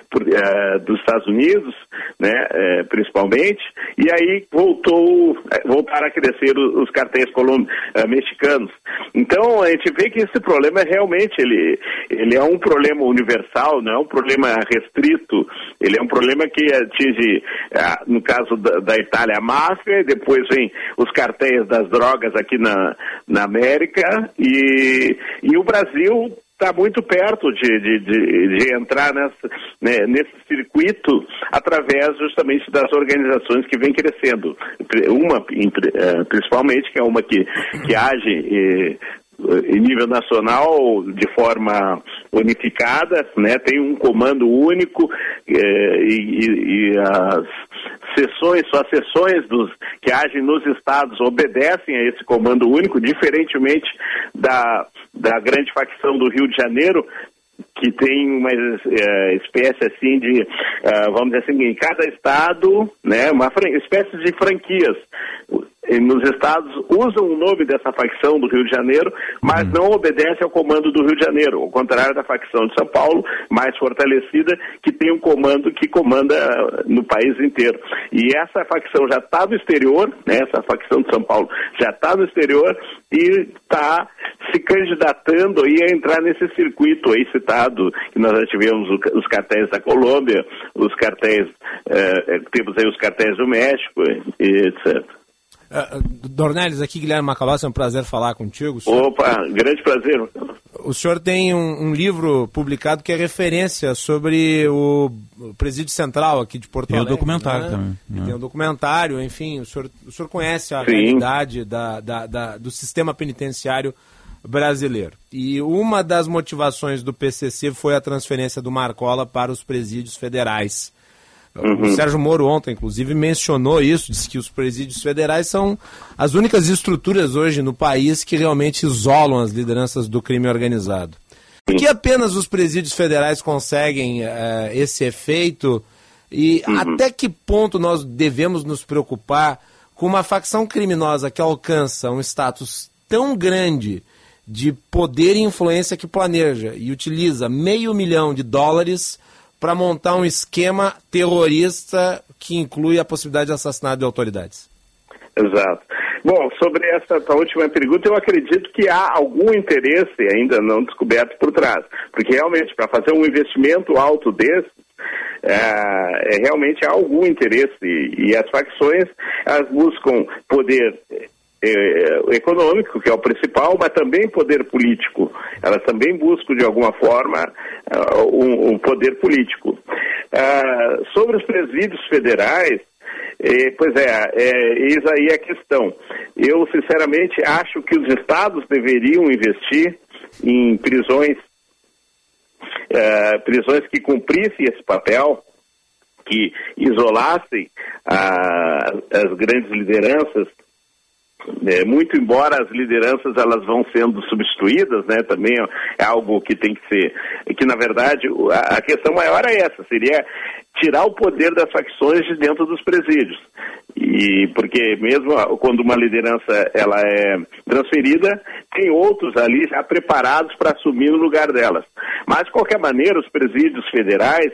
por, uh, dos Estados Unidos, né? Uh, principalmente, e aí voltou, eh, voltaram a crescer os, cartéis colom, uh, mexicanos. Então a gente vê que esse problema é realmente ele ele, é um problema universal, não é um problema restrito, ele é um problema que atinge, ah, no caso da, Itália, a máfia, e depois vem os cartéis das drogas aqui na, na América, e, e o Brasil está muito perto de, de, de, de entrar nessa, né, nesse circuito através justamente das organizações que vem crescendo. Uma, eh, principalmente, que é uma que, que age eh, em nível nacional de forma unificada, né? tem um comando único eh, e, e, as sessões, só as sessões dos, que agem nos estados obedecem a esse comando único, diferentemente da, da grande facção do Rio de Janeiro, que tem uma é, espécie assim de, uh, vamos dizer assim, em cada estado, né, uma espécie de franquias nos estados usam o nome dessa facção do Rio de Janeiro, mas uhum. não obedece ao comando do Rio de Janeiro, ao contrário da facção de São Paulo, mais fortalecida, que tem um comando que comanda no país inteiro. E essa facção já está no exterior, né, essa facção de São Paulo já está no exterior e está se candidatando aí a entrar nesse circuito aí citado, que nós já tivemos os cartéis da Colômbia, os cartéis, eh, temos aí os cartéis do México, etc. Uh, Dornelles, aqui Guilherme Macalossi, é um prazer falar contigo. Senhor... Opa, grande prazer. O senhor tem um, um, livro publicado que é referência sobre o, Presídio Central aqui de Porto Alegre. Tem um documentário né? também. Né? Tem um documentário, enfim, o senhor, o senhor conhece a Sim. realidade da, da, da, do sistema penitenciário brasileiro. E uma das motivações do PCC foi a transferência do Marcola para os presídios federais. Uhum. O Sérgio Moro ontem, inclusive, mencionou isso, disse que os presídios federais são as únicas estruturas hoje no país que realmente isolam as lideranças do crime organizado. Por que apenas os presídios federais conseguem uh, esse efeito? E uhum. até que ponto nós devemos nos preocupar com uma facção criminosa que alcança um status tão grande de poder e influência que planeja e utiliza meio milhão de dólares para montar um esquema terrorista que inclui a possibilidade de assassinato de autoridades. Exato. Bom, sobre essa última pergunta, eu acredito que há algum interesse ainda não descoberto por trás. Porque realmente, para fazer um investimento alto desse, é, é, realmente há algum interesse. E, as facções elas buscam poder econômico, que é o principal, mas também poder político. Elas também buscam, de alguma forma, uh, um, poder político. Uh, sobre os presídios federais, eh, pois é, é, eis aí a questão. Eu, sinceramente, acho que os estados deveriam investir em prisões, uh, prisões que cumprissem esse papel, que isolassem as grandes lideranças é, muito embora as lideranças elas vão sendo substituídas, né, também é algo que tem que ser, que na verdade a, questão maior é essa, seria tirar o poder das facções de dentro dos presídios. E porque mesmo quando uma liderança ela é transferida, tem outros ali já preparados para assumir o lugar delas. Mas de qualquer maneira, os presídios federais,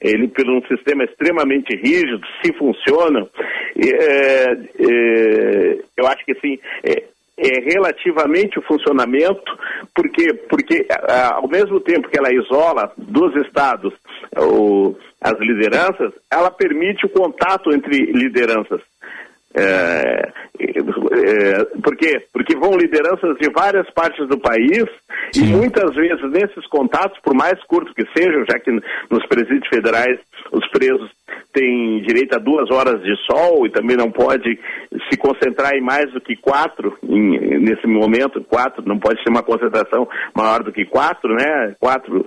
ele por um sistema extremamente rígido, se funcionam, é, é, eu acho que assim, é, é, relativamente o funcionamento, porque, porque ao mesmo tempo que ela isola dos estados o, as lideranças, ela permite o contato entre lideranças. É, é, por quê? Porque vão lideranças de várias partes do país Sim. e muitas vezes nesses contatos, por mais curtos que sejam, já que nos presídios federais os presos têm direito a duas horas de sol e também não pode se concentrar em mais do que quatro em, nesse momento, quatro, não pode ser uma concentração maior do que quatro, né? Quatro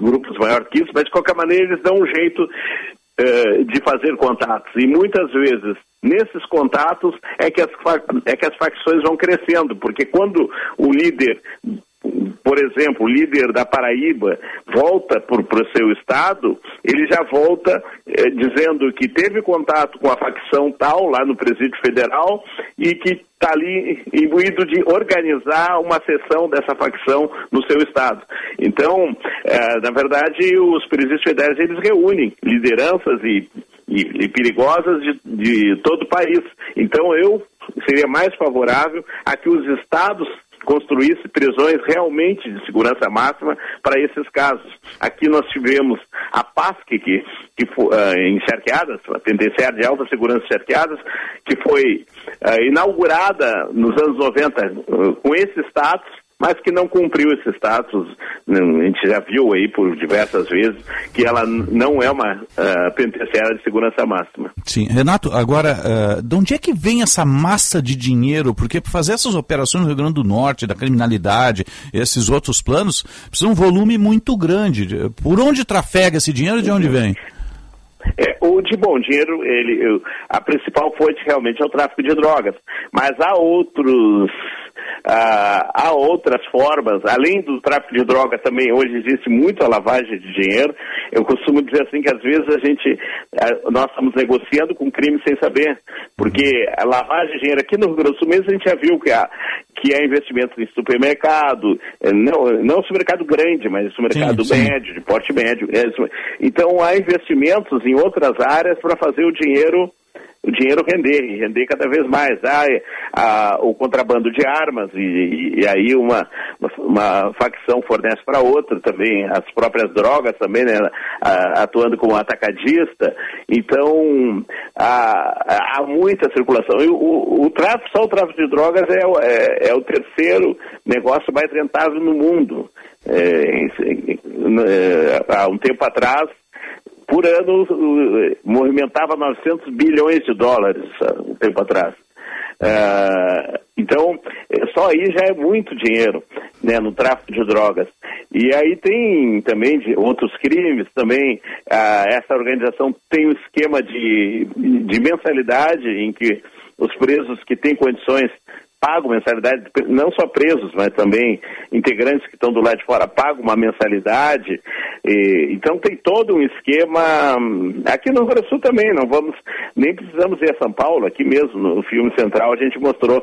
grupos maior que isso, mas de qualquer maneira eles dão um jeito eh, de fazer contatos. E muitas vezes, nesses contatos, é que, as, é que as facções vão crescendo, porque quando o líder por exemplo, o líder da Paraíba volta para o seu estado, ele já volta eh, dizendo que teve contato com a facção tal lá no presídio federal e que está ali imbuído de organizar uma sessão dessa facção no seu estado. Então, eh, na verdade, os presídios federais eles reúnem lideranças e, e, e perigosas de, de todo o país. Então, eu seria mais favorável a que os estados construísse prisões realmente de segurança máxima para esses casos. Aqui nós tivemos a PASC, que, que uh, em Charqueadas, a Penitenciária de Alta Segurança de Charqueadas, que foi uh, inaugurada nos anos 90 uh, com esse status, mas que não cumpriu esse status. A gente já viu aí por diversas vezes que ela não é uma uh, penitenciária de segurança máxima. Sim, Renato, agora, uh, de onde é que vem essa massa de dinheiro? Porque para fazer essas operações no Rio Grande do Norte, da criminalidade, esses outros planos, precisa um volume muito grande. Por onde trafega esse dinheiro e de onde vem? É, o de bom dinheiro, ele, a principal fonte realmente é o tráfico de drogas, mas há outros ah, há outras formas, além do tráfico de drogas também hoje existe muita lavagem de dinheiro. Eu costumo dizer assim que às vezes a gente, ah, nós estamos negociando com crime sem saber, porque a lavagem de dinheiro aqui no Rio Grande do Sul mesmo a gente já viu que há, que há investimentos em supermercado, eh, não, não supermercado grande, mas supermercado sim, sim. médio, de porte médio. Então há investimentos em outras áreas para fazer o dinheiro o dinheiro render, e render cada vez mais. Ah, a, o contrabando de armas, e, e aí uma, uma, facção fornece para outra também, as próprias drogas também, né, atuando como atacadista. Então, há, há muita circulação. E o, o, tráfico, só o tráfico de drogas é, é, é o terceiro negócio mais rentável no mundo. É, é, há um tempo atrás, por ano movimentava 900 bilhões de dólares um tempo atrás. Uh, então, só aí já é muito dinheiro né, no tráfico de drogas. E aí tem também de outros crimes, também uh, essa organização tem um esquema de, de mensalidade em que os presos que têm condições pagam mensalidade, não só presos, mas também integrantes que estão do lado de fora pagam uma mensalidade. E, então tem todo um esquema aqui no Rio Grande do Sul também. Não vamos nem precisamos ir a São Paulo. Aqui mesmo no filme central a gente mostrou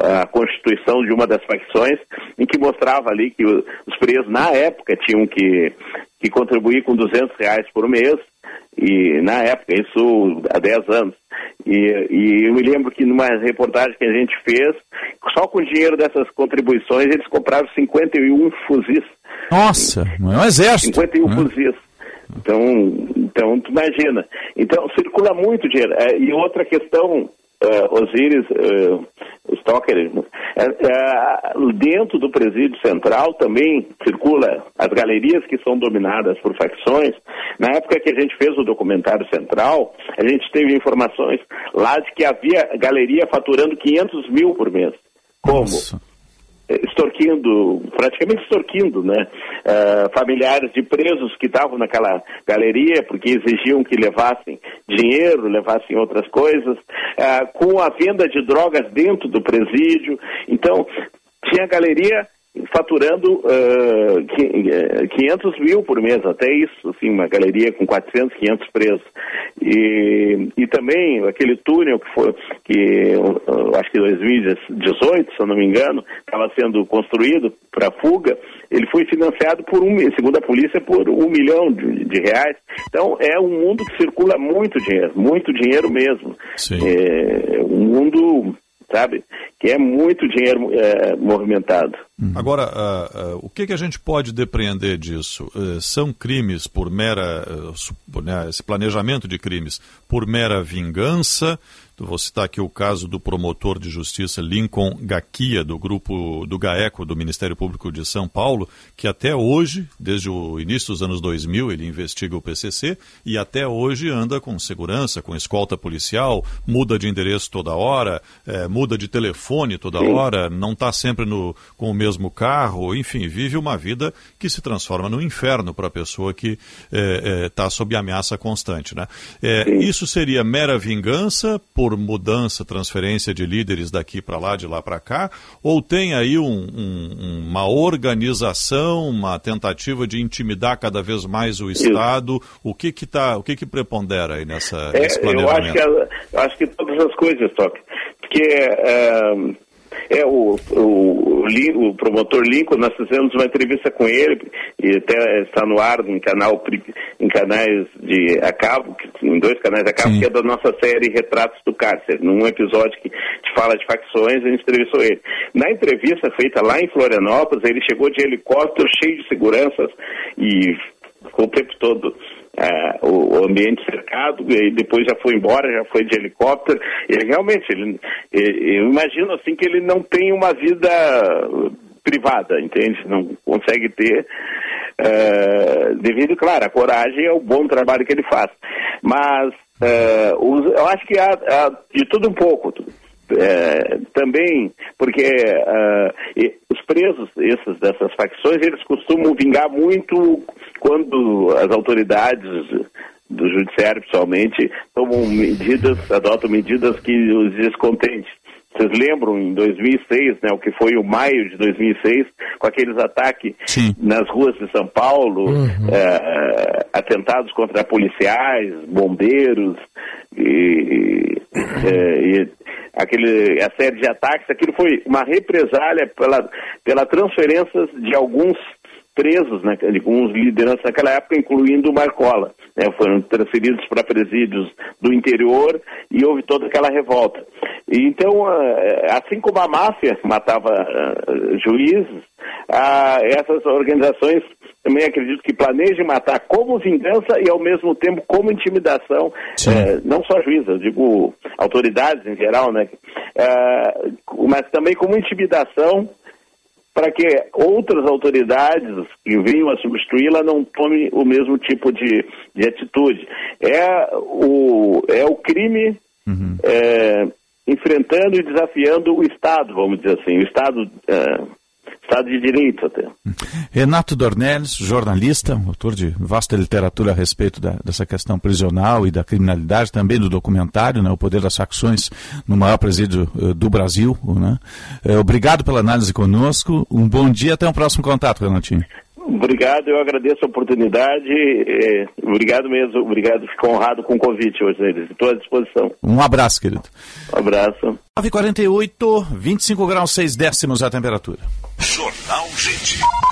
a constituição de uma das facções em que mostrava ali que os presos na época tinham que que contribuir com 200 reais por mês e na época, isso há 10 anos. E, e, eu me lembro que numa reportagem que a gente fez, só com o dinheiro dessas contribuições, eles compraram 51 fuzis. Nossa, é um exército. 51 né? fuzis. Então, então, tu imagina. Então, circula muito dinheiro. É, e outra questão uh, Osiris uh, Stocker, uh, dentro do presídio central também circula as galerias que são dominadas por facções. Na época que a gente fez o documentário central, a gente teve informações lá de que havia galeria faturando 500 mil por mês. Como? Nossa extorquindo, praticamente extorquindo, né, uh, familiares de presos que estavam naquela galeria porque exigiam que levassem dinheiro, levassem outras coisas, uh, com a venda de drogas dentro do presídio. Então, tinha galeria faturando uh, 500 mil por mês, até isso, assim, uma galeria com 400, 500 presos. E, e também aquele túnel que foi, que uh, acho que em 2018, se eu não me engano, estava sendo construído para fuga, ele foi financiado por um, segundo a polícia, por um milhão de, de reais. Então é um mundo que circula muito dinheiro, muito dinheiro mesmo. Sim. É um mundo sabe? Que é muito dinheiro é, movimentado. Uhum. Agora, uh, uh, o que, que, a gente pode depreender disso? Uh, são crimes por mera. Né, esse planejamento de crimes por mera vingança? Vou citar aqui o caso do promotor de justiça Lincoln Gaquia, do grupo do GAECO, do Ministério Público de São Paulo, que até hoje, desde o início dos anos 2000, ele investiga o PCC e até hoje anda com segurança, com escolta policial, muda de endereço toda hora, é, muda de telefone toda hora, não está sempre no, com o mesmo carro, enfim, vive uma vida que se transforma no inferno para a pessoa que está é, é, sob ameaça constante. Né? isso seria mera vingança por mudança, transferência de líderes daqui para lá, de lá para cá, ou tem aí um, um, uma organização, uma tentativa de intimidar cada vez mais o Estado? O que que tá, o que que prepondera aí nessa, é, nesse planejamento? Eu acho que, eu acho que todas as coisas, Toque, porque é, é, o, o, o, promotor Lincoln, nós fizemos uma entrevista com ele, e até está no ar em, canal, em canais de a cabo, em dois canais a cabo, Sim. que é da nossa série Retratos do Cárcere. Num episódio que te fala de facções, a gente entrevistou ele. Na entrevista feita lá em Florianópolis, ele chegou de helicóptero cheio de seguranças e ficou o tempo todo é, o, o, ambiente cercado e depois já foi embora, já foi de helicóptero. Ele realmente, ele, eu imagino assim que ele não tem uma vida privada, entende? Não consegue ter uh, devido, claro, à coragem e ao bom trabalho que ele faz. Mas uh, os, eu acho que há, há, de tudo um pouco. É, também porque uh, os presos esses dessas facções eles costumam vingar muito quando as autoridades do judiciário principalmente tomam medidas adotam medidas que os descontentes vocês lembram em 2006, né, o que foi o maio de 2006, com aqueles ataques Sim. nas ruas de São Paulo, uhum. é, atentados contra policiais, bombeiros e, é, e aquele a série de ataques, aquilo foi uma represália pela pela transferência de alguns presos, né, alguns lideranças naquela época, incluindo o Marcola. Né, foram transferidos para presídios do interior e houve toda aquela revolta. E, então, ah, assim como a máfia matava uh, juízes, uh, essas organizações também acredito que planejem matar como vingança e ao mesmo tempo como intimidação, uh, não só juízes, digo autoridades em geral, né? mas também como intimidação para que outras autoridades que venham a substituí-la não tomem o mesmo tipo de, de atitude. É o, é o crime uhum. é, enfrentando e desafiando o Estado, vamos dizer assim, o Estado é, Estado de Direito até. Renato Dornelles, jornalista, autor de vasta literatura a respeito da, dessa questão prisional e da criminalidade, também do documentário, né, O Poder das Facções no maior presídio uh, do Brasil. Né? Uh, obrigado pela análise conosco, um bom dia, até o um próximo contato, Renatinho. Obrigado, eu agradeço a oportunidade. É, obrigado mesmo, obrigado. Fico honrado com o convite hoje, eles. Estou à disposição. Um abraço, querido. Um abraço. 9h48, 25 graus 6 décimos a temperatura. Jornal Gente.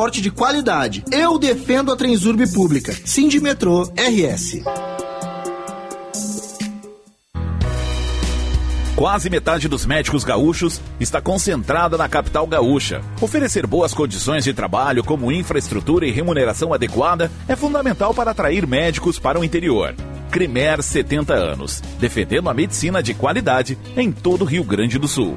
transporte de qualidade. Eu defendo a Transurb Pública. Metrô RS. Quase metade dos médicos gaúchos está concentrada na capital gaúcha. Oferecer boas condições de trabalho, como infraestrutura e remuneração adequada, é fundamental para atrair médicos para o interior. Crimer 70 anos, defendendo a medicina de qualidade em todo o Rio Grande do Sul.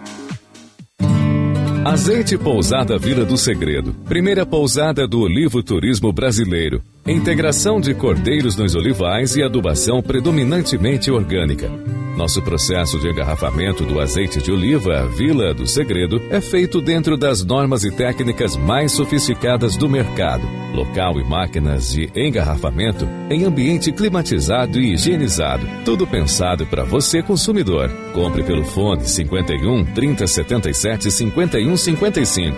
Azeite Pousada Vila do Segredo. Primeira pousada do olivo turismo brasileiro. Integração de cordeiros nos olivais e adubação predominantemente orgânica. Nosso processo de engarrafamento do azeite de oliva Vila do Segredo é feito dentro das normas e técnicas mais sofisticadas do mercado. Local e máquinas de engarrafamento em ambiente climatizado e higienizado. Tudo pensado para você consumidor. Compre pelo fone 51 3077 51 55.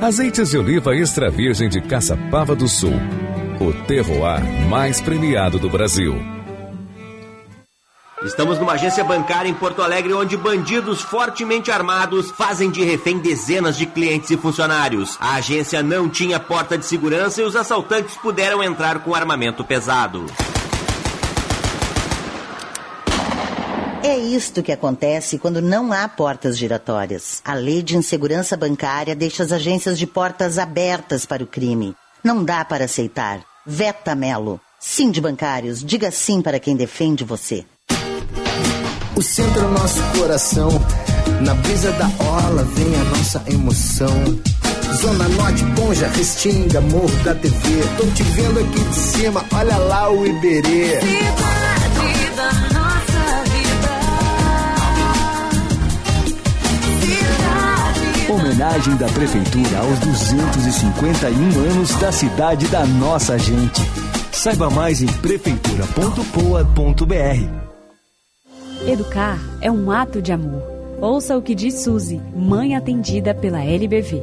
Azeites de oliva extra virgem de Caçapava do Sul. O terroir mais premiado do Brasil. Estamos numa agência bancária em Porto Alegre onde bandidos fortemente armados fazem de refém dezenas de clientes e funcionários. A agência não tinha porta de segurança e os assaltantes puderam entrar com armamento pesado. É isto que acontece quando não há portas giratórias. A lei de insegurança bancária deixa as agências de portas abertas para o crime. Não dá para aceitar. Veta Melo. Sim de bancários, diga sim para quem defende você. O centro é o nosso coração. Na brisa da orla vem a nossa emoção. Zona Norte, Ponja, Restinga, Morro da TV. Tô te vendo aqui de cima, olha lá o Iberê. Cidade Homenagem da Prefeitura aos 251 anos da cidade da nossa gente. Saiba mais em prefeitura.poa.br. Educar é um ato de amor. Ouça o que diz Suzy, mãe atendida pela LBV.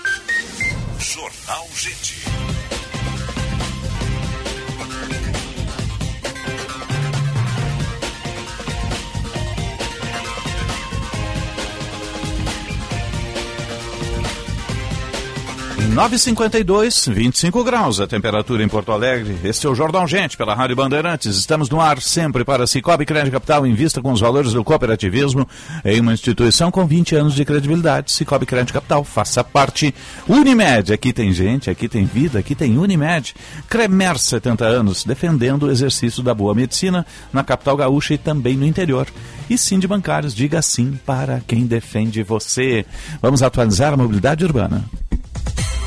952, 25 graus a temperatura em Porto Alegre. Este é o Jordão Gente, pela Rádio Bandeirantes. Estamos no ar sempre para Cicobi Crédito Capital. Invista com os valores do cooperativismo em uma instituição com 20 anos de credibilidade. Cicobi Crédito Capital, faça parte. Unimed, aqui tem gente, aqui tem vida, aqui tem Unimed. Cremer, 70 anos, defendendo o exercício da boa medicina na capital gaúcha e também no interior. E Sim de Bancários, diga sim para quem defende você. Vamos atualizar a mobilidade urbana.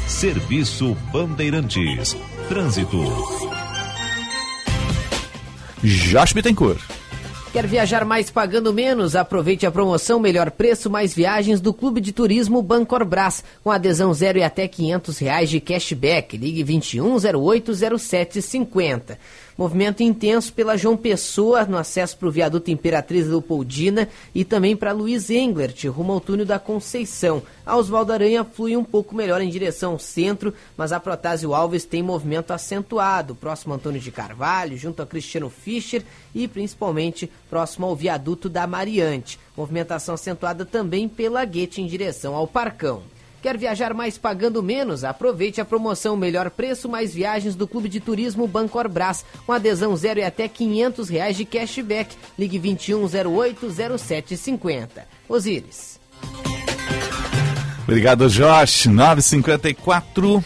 Serviço Bandeirantes. Trânsito. Josh Bittencourt. Quer viajar mais pagando menos? Aproveite a promoção Melhor Preço Mais Viagens do Clube de Turismo Bancorbras, com adesão zero e até 500 reais de cashback. Ligue 21080750. Movimento intenso pela João Pessoa no acesso para o viaduto Imperatriz Leopoldina e também para Luiz Englert, rumo ao túnel da Conceição. A Oswaldo Aranha flui um pouco melhor em direção ao centro, mas a Protásio Alves tem movimento acentuado, próximo a Antônio de Carvalho, junto a Cristiano Fischer e principalmente próximo ao viaduto da Mariante. Movimentação acentuada também pela Guete em direção ao Parcão. Quer viajar mais pagando menos? Aproveite a promoção Melhor Preço Mais Viagens do Clube de Turismo Bancorbras, com adesão zero e até 500 reais de cashback. Ligue 21080750. Osíris. Obrigado, Josh. 954.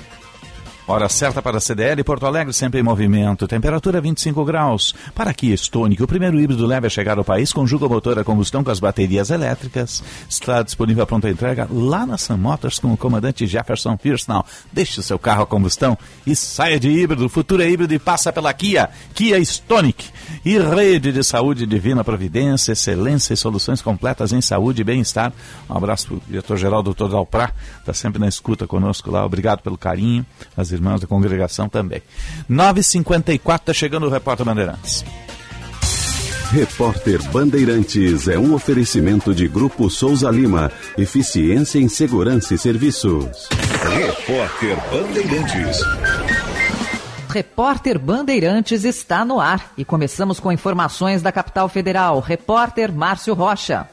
Hora certa para a CDL Porto Alegre, sempre em movimento. Temperatura 25 graus. Para Kia Stonic, o primeiro híbrido leve a chegar ao país, conjuga o motor a combustão com as baterias elétricas. Está disponível a pronta entrega lá na Sun Motors com o comandante Jefferson Firsnall. Deixe o seu carro a combustão e saia de híbrido. O futuro é híbrido e passa pela Kia. Kia Stonic. E rede de saúde divina providência, excelência e soluções completas em saúde e bem-estar. Um abraço para o diretor-geral, doutor Dalprá, está sempre na escuta conosco lá. Obrigado pelo carinho. As irmãs da congregação também. 9h54 está chegando o Repórter Bandeirantes. Repórter Bandeirantes é um oferecimento de Grupo Souza Lima. Eficiência em Segurança e Serviços. Repórter Bandeirantes. Repórter Bandeirantes está no ar e começamos com informações da capital federal. Repórter Márcio Rocha.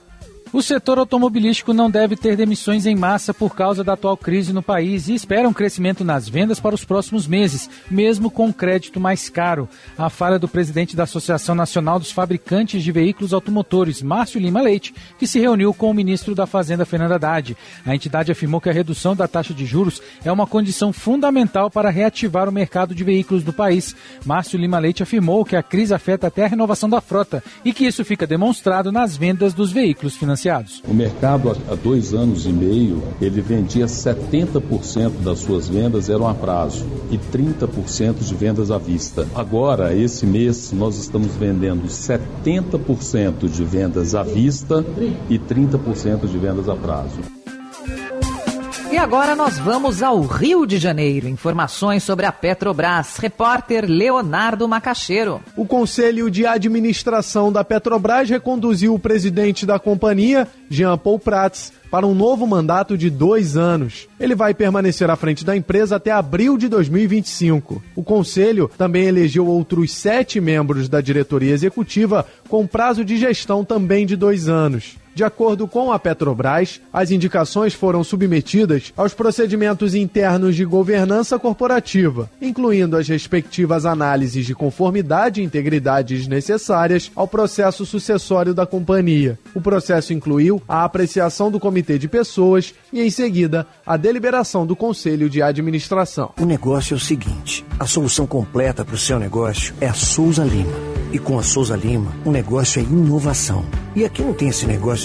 O setor automobilístico não deve ter demissões em massa por causa da atual crise no país e espera um crescimento nas vendas para os próximos meses, mesmo com crédito mais caro. A fala do presidente da Associação Nacional dos Fabricantes de Veículos Automotores, Márcio Lima Leite, que se reuniu com o ministro da Fazenda, Fernando Haddad. A entidade afirmou que a redução da taxa de juros é uma condição fundamental para reativar o mercado de veículos do país. Márcio Lima Leite afirmou que a crise afeta até a renovação da frota e que isso fica demonstrado nas vendas dos veículos financiados. O mercado há dois anos e meio ele vendia 70% das suas vendas eram a prazo e 30% de vendas à vista. Agora, esse mês, nós estamos vendendo 70% de vendas à vista e 30% de vendas a prazo. E agora nós vamos ao Rio de Janeiro. Informações sobre a Petrobras. Repórter Leonardo Macaxeiro. O Conselho de Administração da Petrobras reconduziu o presidente da companhia, Jean Paul Prats, para um novo mandato de dois anos. Ele vai permanecer à frente da empresa até abril de 2025. O Conselho também elegeu outros sete membros da diretoria executiva com prazo de gestão também de dois anos. De acordo com a Petrobras, as indicações foram submetidas aos procedimentos internos de governança corporativa, incluindo as respectivas análises de conformidade e integridades necessárias ao processo sucessório da companhia. O processo incluiu a apreciação do comitê de pessoas e, em seguida, a deliberação do conselho de administração. O negócio é o seguinte: a solução completa para o seu negócio é a Souza Lima. E com a Souza Lima, o negócio é inovação. E aqui não tem esse negócio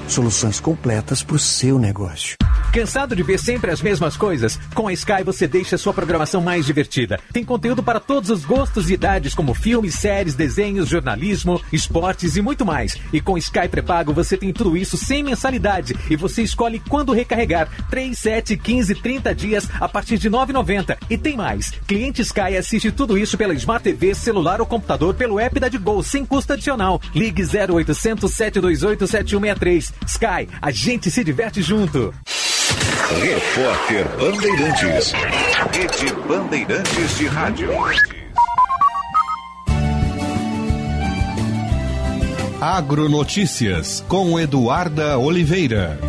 Soluções completas para o seu negócio. Cansado de ver sempre as mesmas coisas? Com a Sky você deixa sua programação mais divertida. Tem conteúdo para todos os gostos e idades, como filmes, séries, desenhos, jornalismo, esportes e muito mais. E com Sky pré-pago você tem tudo isso sem mensalidade e você escolhe quando recarregar. 3, 7, 15, 30 dias a partir de 9,90. E tem mais. Cliente Sky assiste tudo isso pela Smart TV, celular ou computador pelo app da Gol sem custo adicional. Ligue 0800 728 7163. Sky, a gente se diverte junto. Repórter Bandeirantes. Rede Bandeirantes de Rádio. Agronotícias com Eduarda Oliveira.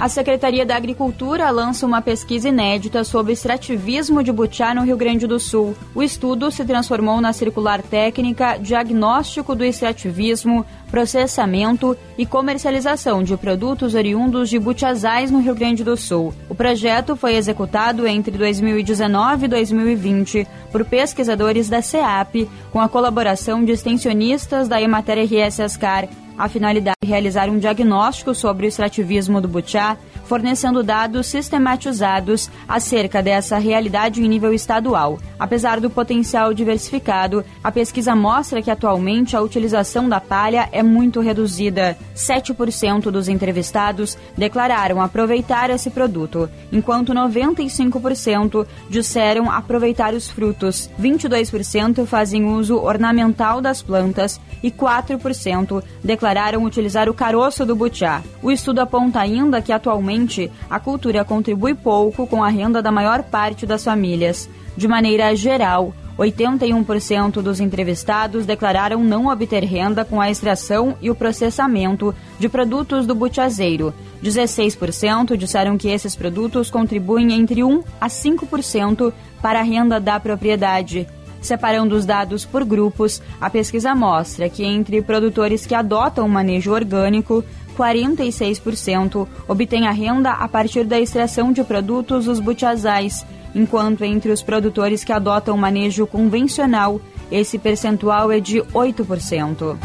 A Secretaria da Agricultura lança uma pesquisa inédita sobre extrativismo de butiá no Rio Grande do Sul. O estudo se transformou na circular técnica Diagnóstico do Extrativismo, Processamento e Comercialização de Produtos Oriundos de Butiazais no Rio Grande do Sul. O projeto foi executado entre 2019 e 2020 por pesquisadores da CEAP, com a colaboração de extensionistas da Emater RS Ascar a finalidade de realizar um diagnóstico sobre o extrativismo do butiá, fornecendo dados sistematizados acerca dessa realidade em nível estadual. Apesar do potencial diversificado, a pesquisa mostra que atualmente a utilização da palha é muito reduzida. 7% dos entrevistados declararam aproveitar esse produto, enquanto 95% disseram aproveitar os frutos, 22% fazem uso ornamental das plantas e 4% declararam utilizar o caroço do butiá. O estudo aponta ainda que atualmente a cultura contribui pouco com a renda da maior parte das famílias. De maneira geral, 81% dos entrevistados declararam não obter renda com a extração e o processamento de produtos do butiazeiro. 16% disseram que esses produtos contribuem entre 1 a 5% para a renda da propriedade. Separando os dados por grupos, a pesquisa mostra que entre produtores que adotam o manejo orgânico, 46% obtêm a renda a partir da extração de produtos dos butiazais, enquanto entre os produtores que adotam o manejo convencional, esse percentual é de 8%.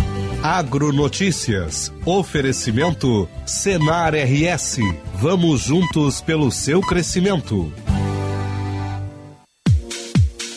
Agronotícias. Oferecimento Senar RS. Vamos juntos pelo seu crescimento.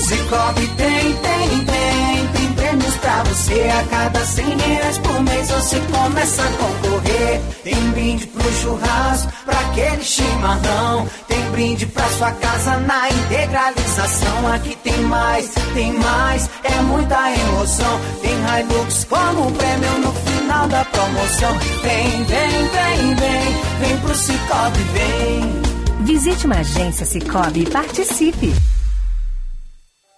Cicobi tem, tem, tem, tem prêmios pra você a cada 100 reais por mês você começa a concorrer. Tem brinde pro churrasco, pra aquele chimarrão. Tem brinde pra sua casa na integralização. Aqui tem mais, tem mais, é muita emoção. Tem Hilux como prêmio no final da promoção. Vem, vem, vem, vem, vem pro Cicobi, vem. Visite uma agência Cicobi e participe.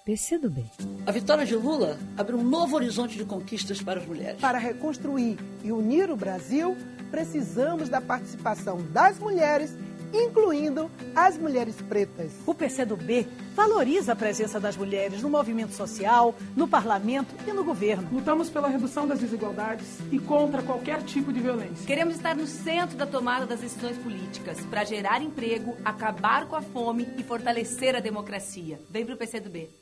PCdoB. A vitória de Lula abre um novo horizonte de conquistas para as mulheres. Para reconstruir e unir o Brasil, precisamos da participação das mulheres incluindo as mulheres pretas. O PCdoB valoriza a presença das mulheres no movimento social, no parlamento e no governo. Lutamos pela redução das desigualdades e contra qualquer tipo de violência. Queremos estar no centro da tomada das decisões políticas para gerar emprego, acabar com a fome e fortalecer a democracia. Vem pro PCdoB.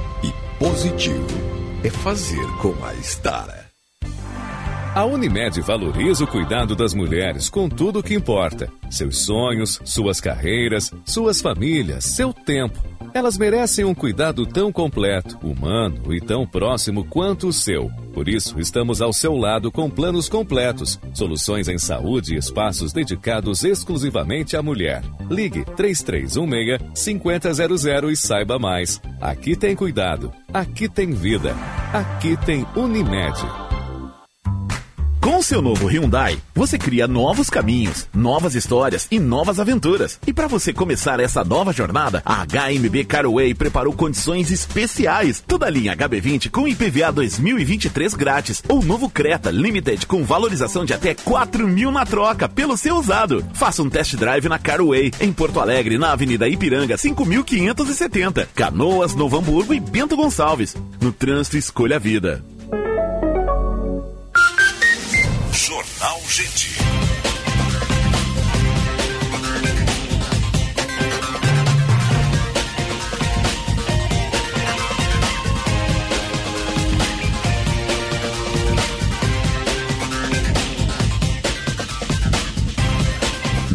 Positivo é fazer com a Estara. A Unimed valoriza o cuidado das mulheres com tudo o que importa: seus sonhos, suas carreiras, suas famílias, seu tempo. Elas merecem um cuidado tão completo, humano e tão próximo quanto o seu. Por isso, estamos ao seu lado com planos completos, soluções em saúde e espaços dedicados exclusivamente à mulher. Ligue 3316-5000 e saiba mais. Aqui tem cuidado, aqui tem vida, aqui tem Unimed. Com seu novo Hyundai, você cria novos caminhos, novas histórias e novas aventuras. E para você começar essa nova jornada, a HMB Carway preparou condições especiais. Toda a linha HB20 com IPVA 2023 grátis. Ou novo Creta Limited com valorização de até 4 mil na troca pelo seu usado. Faça um test drive na Carway, em Porto Alegre, na Avenida Ipiranga, 5570. Canoas, Novo Hamburgo e Bento Gonçalves. No trânsito, escolha a vida. Jornal Gente.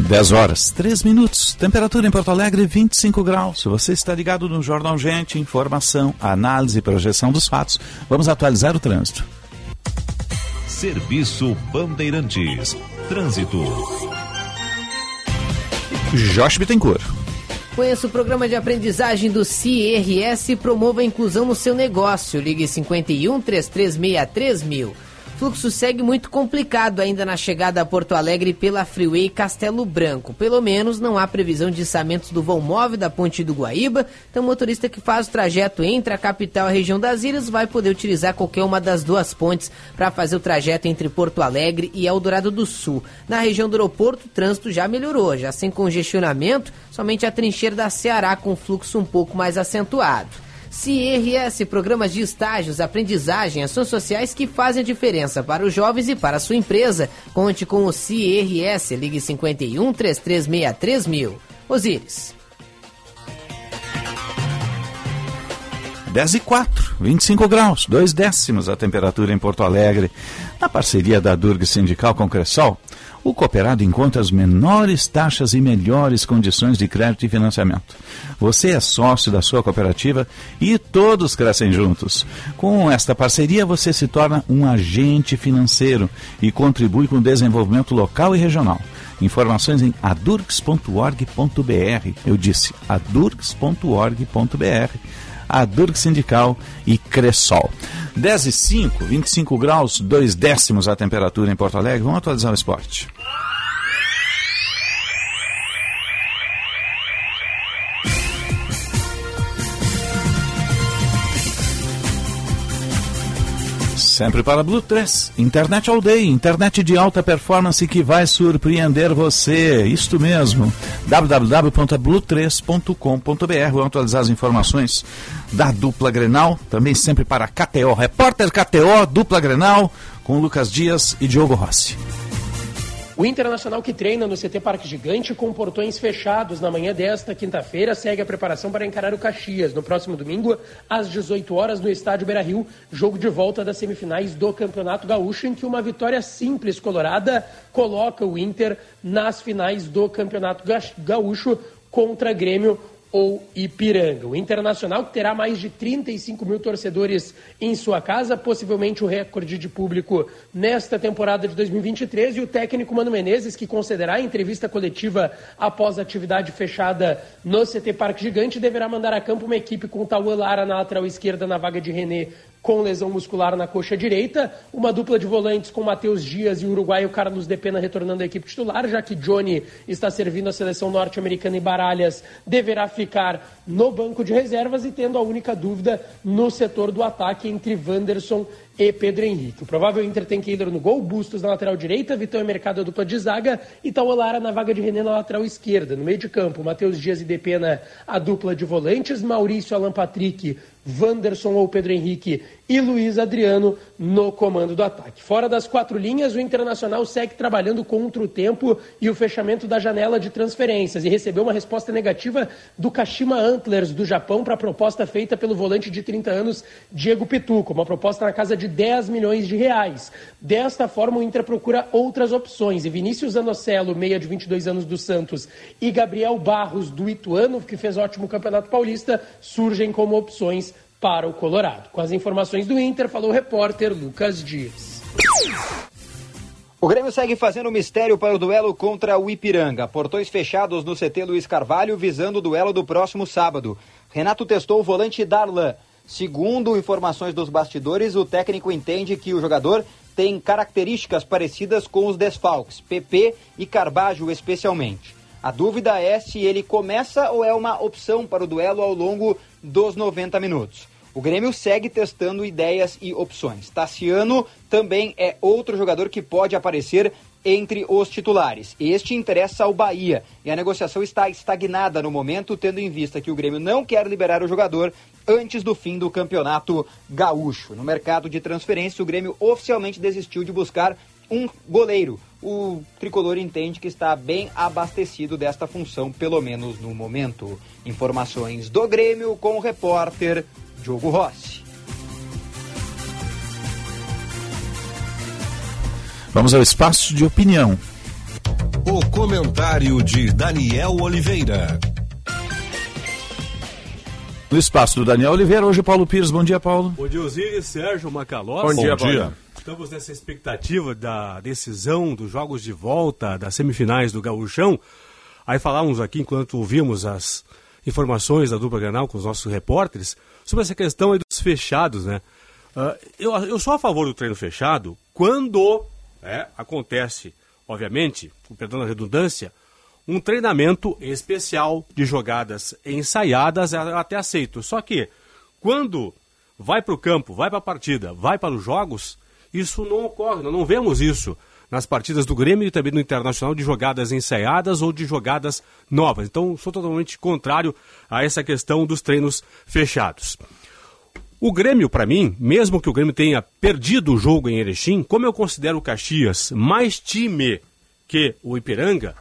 Dez horas, três minutos. Temperatura em Porto Alegre, 25 graus. Se você está ligado no Jornal Gente, informação, análise e projeção dos fatos, vamos atualizar o trânsito. Serviço Bandeirantes. Trânsito. Josh Bittencourt. Conheça o programa de aprendizagem do CIRS e promova a inclusão no seu negócio. Ligue 51 3363 mil. Fluxo segue muito complicado ainda na chegada a Porto Alegre pela Freeway Castelo Branco. Pelo menos não há previsão de içamentos do vão móvel da Ponte do Guaíba, então o motorista que faz o trajeto entre a capital e a região das ilhas vai poder utilizar qualquer uma das duas pontes para fazer o trajeto entre Porto Alegre e Eldorado do Sul. Na região do aeroporto, o trânsito já melhorou, já sem congestionamento, somente a trincheira da Ceará com fluxo um pouco mais acentuado. CIRS, programas de estágios, aprendizagem, ações sociais que fazem a diferença para os jovens e para a sua empresa. Conte com o CIRS, ligue 51 3363 mil. Osíris. 10 e 4, 25 graus, dois décimos a temperatura em Porto Alegre. Na parceria da Durg Sindical com o cooperado encontra as menores taxas e melhores condições de crédito e financiamento. Você é sócio da sua cooperativa e todos crescem juntos. Com esta parceria, você se torna um agente financeiro e contribui com o desenvolvimento local e regional. Informações em adurgs.org.br. Eu disse adurgs.org.br. A Durg Sindical e Cressol. 10 e 5, 25 graus, 2 décimos a temperatura em Porto Alegre. Vamos atualizar o esporte. Sempre para Blue 3. Internet All Day, internet de alta performance que vai surpreender você. Isto mesmo. www.blue3.com.br. Vou atualizar as informações da dupla Grenal. Também sempre para KTO. Repórter KTO, dupla Grenal, com Lucas Dias e Diogo Rossi. O Internacional que treina no CT Parque Gigante com portões fechados na manhã desta quinta-feira segue a preparação para encarar o Caxias. No próximo domingo às 18 horas no estádio Beira-Rio, jogo de volta das semifinais do Campeonato Gaúcho em que uma vitória simples colorada coloca o Inter nas finais do Campeonato Gaúcho contra Grêmio ou Ipiranga. O Internacional que terá mais de 35 mil torcedores em sua casa, possivelmente o recorde de público nesta temporada de 2023. E o técnico Mano Menezes, que concederá entrevista coletiva após a atividade fechada no CT Parque Gigante, deverá mandar a campo uma equipe com Tauan Lara na lateral esquerda na vaga de René com lesão muscular na coxa direita, uma dupla de volantes com Matheus Dias e o uruguaio Carlos Depena retornando à equipe titular, já que Johnny está servindo a seleção norte-americana e Baralhas deverá ficar no banco de reservas e tendo a única dúvida no setor do ataque entre Wanderson e Pedro Henrique. O provável Inter tem Keiler no gol, Bustos na lateral direita, Vitão e Mercado a dupla de zaga e Taualara na vaga de René na lateral esquerda. No meio de campo, Matheus Dias e Depena a dupla de volantes, Maurício Alan Patrick, Wanderson ou Pedro Henrique e Luiz Adriano no comando do ataque. Fora das quatro linhas, o Internacional segue trabalhando contra o tempo e o fechamento da janela de transferências e recebeu uma resposta negativa do Kashima Antlers do Japão para a proposta feita pelo volante de 30 anos Diego Pituco, uma proposta na casa de 10 milhões de reais. Desta forma, o Inter procura outras opções e Vinícius Anocelo, meia de 22 anos do Santos, e Gabriel Barros do Ituano, que fez ótimo Campeonato Paulista, surgem como opções para o Colorado. Com as informações do Inter, falou o repórter Lucas Dias. O Grêmio segue fazendo mistério para o duelo contra o Ipiranga. Portões fechados no CT Luiz Carvalho, visando o duelo do próximo sábado. Renato testou o volante Darlan. Segundo informações dos bastidores, o técnico entende que o jogador tem características parecidas com os desfalques, PP e Carbajo especialmente. A dúvida é se ele começa ou é uma opção para o duelo ao longo dos 90 minutos. O Grêmio segue testando ideias e opções. Tassiano também é outro jogador que pode aparecer entre os titulares. Este interessa ao Bahia e a negociação está estagnada no momento, tendo em vista que o Grêmio não quer liberar o jogador antes do fim do campeonato gaúcho. No mercado de transferência, o Grêmio oficialmente desistiu de buscar um goleiro. O tricolor entende que está bem abastecido desta função, pelo menos no momento. Informações do Grêmio com o repórter Diogo Rossi. Vamos ao espaço de opinião. O comentário de Daniel Oliveira. No espaço do Daniel Oliveira, hoje Paulo Pires. Bom dia, Paulo. Bom dia, Osiris, Sérgio Macalós. Bom dia, Bom dia. Estamos nessa expectativa da decisão dos jogos de volta das semifinais do Gauchão. Aí falávamos aqui, enquanto ouvimos as informações da dupla Granal com os nossos repórteres, sobre essa questão aí dos fechados, né? Uh, eu, eu sou a favor do treino fechado quando é, acontece, obviamente, com perdão da redundância, um treinamento especial de jogadas ensaiadas, eu até aceito. Só que, quando vai para o campo, vai para a partida, vai para os jogos, isso não ocorre, nós não vemos isso nas partidas do Grêmio e também no Internacional de jogadas ensaiadas ou de jogadas novas. Então, sou totalmente contrário a essa questão dos treinos fechados. O Grêmio, para mim, mesmo que o Grêmio tenha perdido o jogo em Erechim, como eu considero o Caxias mais time que o Ipiranga,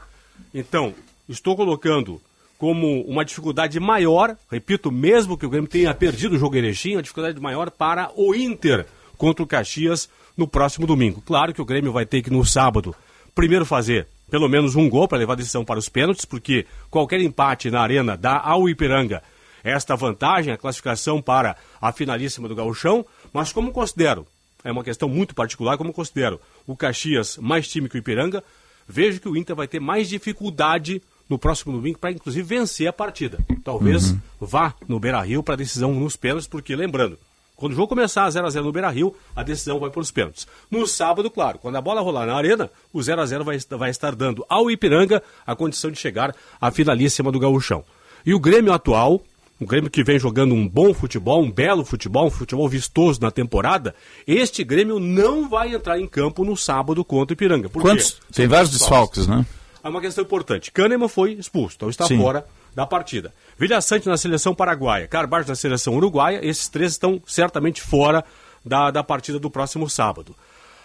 então estou colocando como uma dificuldade maior, repito, mesmo que o Grêmio tenha perdido o jogo em Erechim, uma dificuldade maior para o Inter contra o Caxias no próximo domingo. Claro que o Grêmio vai ter que no sábado primeiro fazer pelo menos um gol para levar a decisão para os pênaltis, porque qualquer empate na arena dá ao Ipiranga esta vantagem, a classificação para a finalíssima do Gauchão, mas como considero, é uma questão muito particular, como considero o Caxias mais time que o Ipiranga, vejo que o Inter vai ter mais dificuldade no próximo domingo para inclusive vencer a partida. Talvez uhum. vá no Beira-Rio para a decisão nos pênaltis, porque lembrando, quando o jogo começar 0 a 0 no Beira-Rio, a decisão vai para os pênaltis. No sábado, claro, quando a bola rolar na arena, o 0 a 0 vai, vai estar dando ao Ipiranga a condição de chegar à finalíssima do Gauchão. E o Grêmio atual, um Grêmio que vem jogando um bom futebol, um belo futebol, um futebol vistoso na temporada, este Grêmio não vai entrar em campo no sábado contra o Ipiranga. Por Quantos? Quê? Tem vários desfalques, né? É uma questão importante. Kahneman foi expulso, então está Sim. fora da partida. Vilha Sante na seleção paraguaia, Carvalho na seleção uruguaia, esses três estão certamente fora da, da partida do próximo sábado.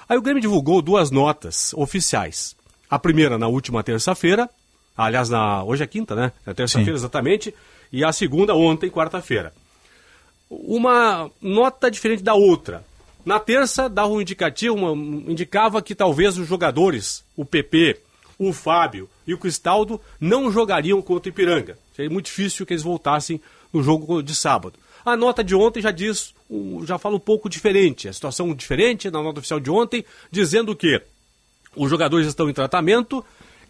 Aí o Grêmio divulgou duas notas oficiais. A primeira na última terça-feira, aliás, na, hoje é quinta, né? É terça-feira exatamente e a segunda ontem, quarta-feira. Uma nota diferente da outra. Na terça, dava um indicativo, uma, indicava que talvez os jogadores, o PP, o Fábio e o Cristaldo, não jogariam contra o Ipiranga. Seria muito difícil que eles voltassem no jogo de sábado. A nota de ontem já diz, já fala um pouco diferente, a situação diferente na nota oficial de ontem, dizendo que os jogadores estão em tratamento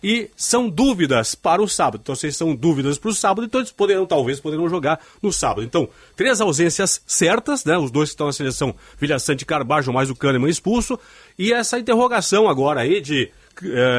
e são dúvidas para o sábado. Então, se são dúvidas para o sábado, então eles poderão, talvez, poderão jogar no sábado. Então, três ausências certas, né? Os dois que estão na seleção, Vilha Sante e Carbajo, mais o Kahneman expulso. E essa interrogação agora aí de,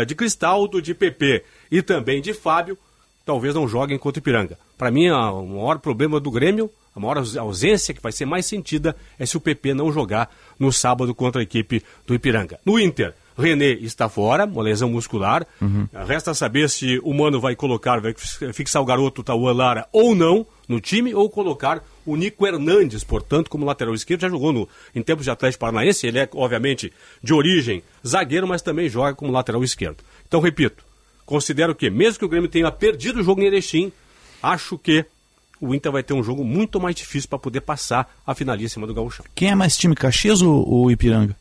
de Cristaldo, de PP e também de Fábio, talvez não joguem contra o Ipiranga. Para mim, o maior problema do Grêmio, a maior ausência que vai ser mais sentida é se o PP não jogar no sábado contra a equipe do Ipiranga. No Inter, René está fora, uma lesão muscular. Uhum. Resta saber se o Mano vai colocar, vai fixar o garoto Tauan Lara ou não no time, ou colocar o Nico Hernandes, portanto, como lateral esquerdo. Já jogou no, em tempos de Atlético Paranaense. Ele é, obviamente, de origem zagueiro, mas também joga como lateral esquerdo. Então, repito, considero que, mesmo que o Grêmio tenha perdido o jogo em Erechim, acho que o Inter vai ter um jogo muito mais difícil para poder passar a finalíssima do Gauchão. Quem é mais time, Caxias ou, ou Ipiranga?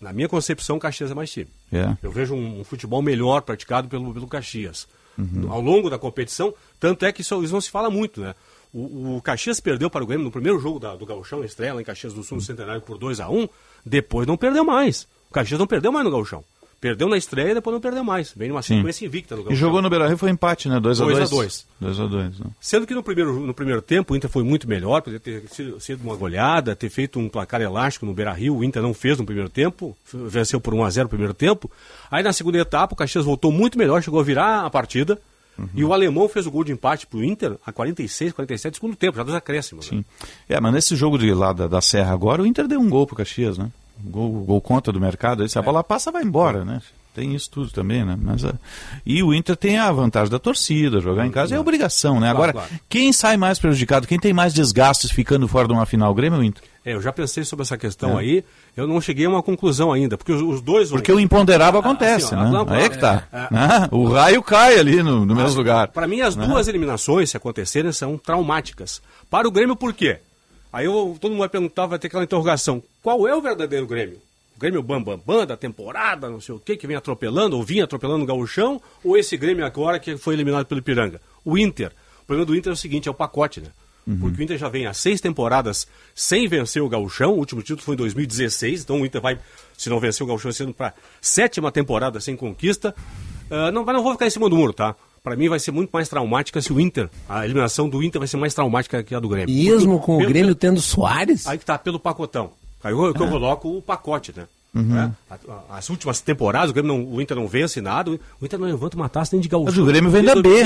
Na minha concepção, Caxias é mais time. É. Eu vejo um, um, futebol melhor praticado pelo, pelo Caxias. Uhum. Ao longo da competição, tanto é que isso, isso não se fala muito, né? O, o, Caxias perdeu para o Grêmio no primeiro jogo da, do Gauchão, estreia lá em Caxias do Sul, no Centenário, por 2 a 1 um, depois não perdeu mais. O Caxias não perdeu mais no Gauchão. Perdeu na estreia e depois não perdeu mais. Vem numa sequência invicta no Gauchão. E jogou no Beira-Rio foi empate, né? 2x2. 2x2. 2x2. Sendo que no primeiro, no primeiro tempo o Inter foi muito melhor, poderia ter sido, sido uma goleada, ter feito um placar elástico no Beira-Rio. O Inter não fez no primeiro tempo, venceu por 1x0 no primeiro tempo. Aí na segunda etapa o Caxias voltou muito melhor, chegou a virar a partida. Uhum. E o alemão fez o gol de empate pro Inter a 46, 47 segundo tempo, já dos acréscimos. Sim. Né? É, mas nesse jogo de lá da, da Serra agora, o Inter deu um gol pro Caxias, né? Gol, gol contra do mercado. Aí se a é. bola passa, vai embora, né? Tem isso tudo também, né? Mas, uh, e o Inter tem a vantagem da torcida, jogar em casa é obrigação, né? Agora, claro, claro. quem sai mais prejudicado, quem tem mais desgastes ficando fora de uma final, o Grêmio ou o Inter? É, eu já pensei sobre essa questão é. aí, eu não cheguei a uma conclusão ainda, porque os, os dois... Porque o imponderável acontece, assim, ó, né? Aí é que tá. É, é. Ah, o raio cai ali no, no mesmo lugar. Para mim, as né? duas eliminações, se acontecerem, são traumáticas. Para o Grêmio, por quê? Aí eu, todo mundo vai perguntar, vai ter aquela interrogação, qual é o verdadeiro Grêmio? o Grêmio Bambambam Bam, Bam, da temporada, não sei o que, que vem atropelando, ou vinha atropelando o Gauchão, ou esse Grêmio agora que foi eliminado pelo Piranga? O Inter. O problema do Inter é o seguinte, é o pacote, né? Uhum. Porque o Inter já vem há seis temporadas sem vencer o Gauchão, o último título foi em 2016, então o Inter vai, se não vencer o Gauchão, sendo para sétima temporada sem conquista. Uh, não, mas não vou ficar em cima do muro, tá? Para mim vai ser muito mais traumática se o Inter, a eliminação do Inter vai ser mais traumática que a do Grêmio. Mesmo com o Grêmio tendo Soares? Aí que tá, pelo pacotão. Aí eu, que eu coloco o pacote, né? Uhum. Né? As últimas temporadas, o, Grêmio não, o Inter não vence nada, o Inter não levanta uma taça nem de gaúcho. Mas o Grêmio vem da B.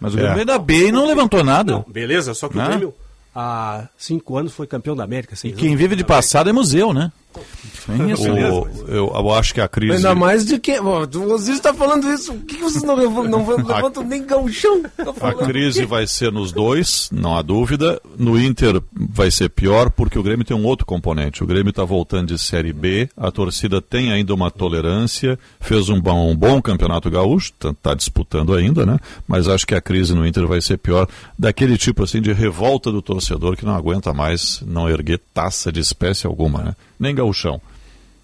Mas o Grêmio é. vem da B e não levantou nada. Não, beleza, só que não. o Grêmio há cinco anos foi campeão da América. E quem vive de passado é museu, né? É isso. O, eu, eu, acho que a crise. Ainda mais de que. Você está falando isso. Por que vocês não, não levantam a... nem gauchão? A crise vai ser nos dois, não há dúvida. No Inter vai ser pior porque o Grêmio tem um outro componente. O Grêmio está voltando de Série B, a torcida tem ainda uma tolerância, fez um bom, um bom campeonato gaúcho, está tá disputando ainda, né? Mas acho que a crise no Inter vai ser pior, daquele tipo assim de revolta do torcedor que não aguenta mais não erguer taça de espécie alguma, né? Nem gauchão.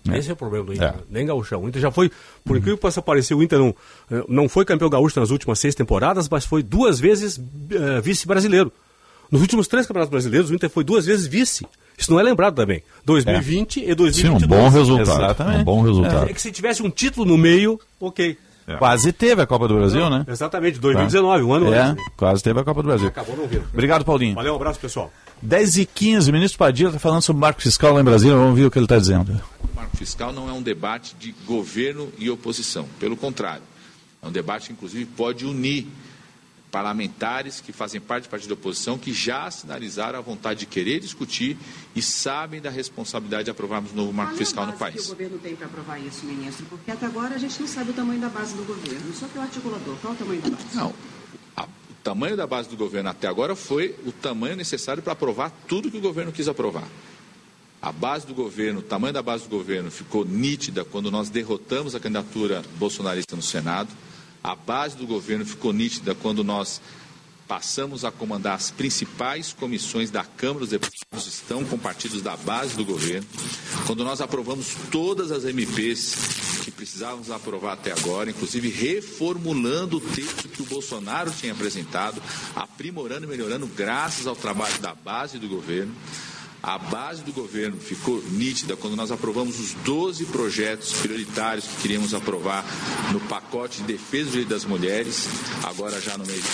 É. Esse é o problema do Inter, é. nem gaúchão. O Inter já foi, por incrível que possa parecer, o Inter não, eh, não foi campeão gaúcho nas últimas seis temporadas, mas foi duas vezes uh, vice-brasileiro. Nos últimos três campeonatos brasileiros, o Inter foi duas vezes vice. Isso não é lembrado também. 2020 é. e 2022. Sim, um bom resultado. Exatamente. Um bom resultado. É, é que se tivesse um título no meio, ok. É. Quase teve a Copa do Brasil, né? Exatamente, 2019, um ano é, antes. Quase teve a Copa do Brasil. Acabou não vindo. Obrigado, Paulinho. Valeu, um abraço, pessoal. 10 e 15 o ministro Padilha está falando sobre o marco fiscal lá em Brasília, vamos ver o que ele está dizendo. O marco fiscal não é um debate de governo e oposição, pelo contrário, é um debate que inclusive pode unir parlamentares que fazem parte do partido da oposição, que já sinalizaram a vontade de querer discutir e sabem da responsabilidade de aprovarmos um novo marco Qual fiscal é no país. que o governo tem para aprovar isso, ministro? Porque até agora a gente não sabe o tamanho da base do governo. Só que o articulador, qual é o tamanho da base? Não, o tamanho da base do governo até agora foi o tamanho necessário para aprovar tudo que o governo quis aprovar. A base do governo, o tamanho da base do governo ficou nítida quando nós derrotamos a candidatura bolsonarista no Senado. A base do governo ficou nítida quando nós Passamos a comandar as principais comissões da Câmara dos Deputados, estão com partidos da base do governo. Quando nós aprovamos todas as MPs que precisávamos aprovar até agora, inclusive reformulando o texto que o Bolsonaro tinha apresentado, aprimorando e melhorando graças ao trabalho da base do governo. A base do governo ficou nítida quando nós aprovamos os 12 projetos prioritários que queríamos aprovar no pacote de defesa do direito das mulheres, agora já no mês.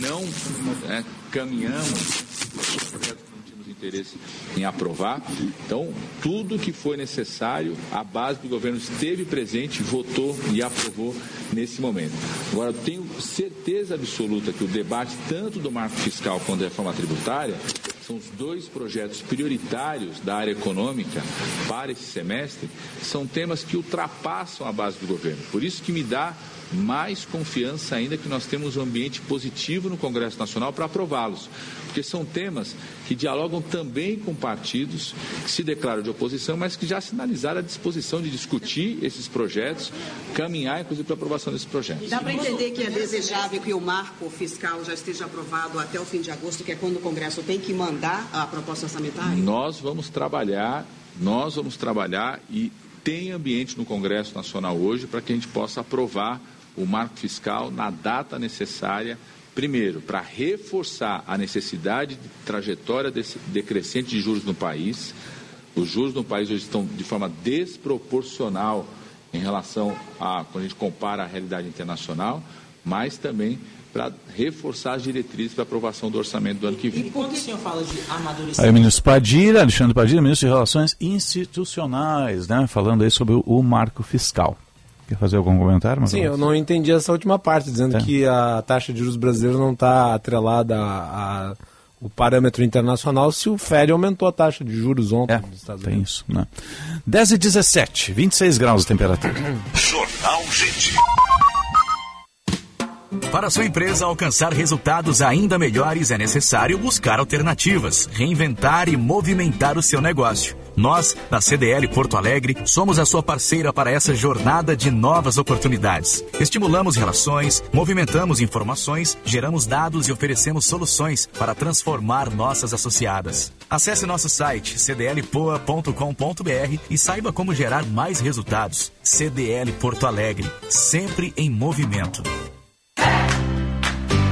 Não é, caminhamos interesse em aprovar. Então, tudo que foi necessário, a base do governo esteve presente, votou e aprovou nesse momento. Agora, eu tenho certeza absoluta que o debate, tanto do marco fiscal quanto da reforma tributária, são os dois projetos prioritários da área econômica para esse semestre, são temas que ultrapassam a base do governo. Por isso que me dá mais confiança ainda que nós temos um ambiente positivo no Congresso Nacional para aprová-los. Porque são temas que dialogam também com partidos que se declaram de oposição, mas que já sinalizaram a disposição de discutir esses projetos, caminhar inclusive para a aprovação desses projetos. Dá para entender que é desejável que o marco fiscal já esteja aprovado até o fim de agosto, que é quando o Congresso tem que mandar a proposta orçamentária? Nós vamos trabalhar, nós vamos trabalhar e tem ambiente no Congresso Nacional hoje para que a gente possa aprovar o marco fiscal na data necessária, primeiro, para reforçar a necessidade de trajetória decrescente de juros no país. Os juros no país hoje estão de forma desproporcional em relação a quando a gente compara a realidade internacional, mas também para reforçar as diretrizes para aprovação do orçamento do ano que vem. E quando o senhor fala de amadurecimento? Aí o ministro Padilha, Alexandre Padilha, ministro de Relações Institucionais, né, falando aí sobre o marco fiscal. Quer fazer algum comentário? Sim, eu não entendi essa última parte, dizendo é. que a taxa de juros brasileira não está atrelada a, a, o parâmetro internacional se o FED aumentou a taxa de juros ontem é, nos Estados tem Unidos. isso, né? 10 e 17, 26 graus de temperatura. Jornal Gente. Para sua empresa alcançar resultados ainda melhores, é necessário buscar alternativas, reinventar e movimentar o seu negócio. Nós, da CDL Porto Alegre, somos a sua parceira para essa jornada de novas oportunidades. Estimulamos relações, movimentamos informações, geramos dados e oferecemos soluções para transformar nossas associadas. Acesse nosso site cdlpoa.com.br e saiba como gerar mais resultados. CDL Porto Alegre, sempre em movimento.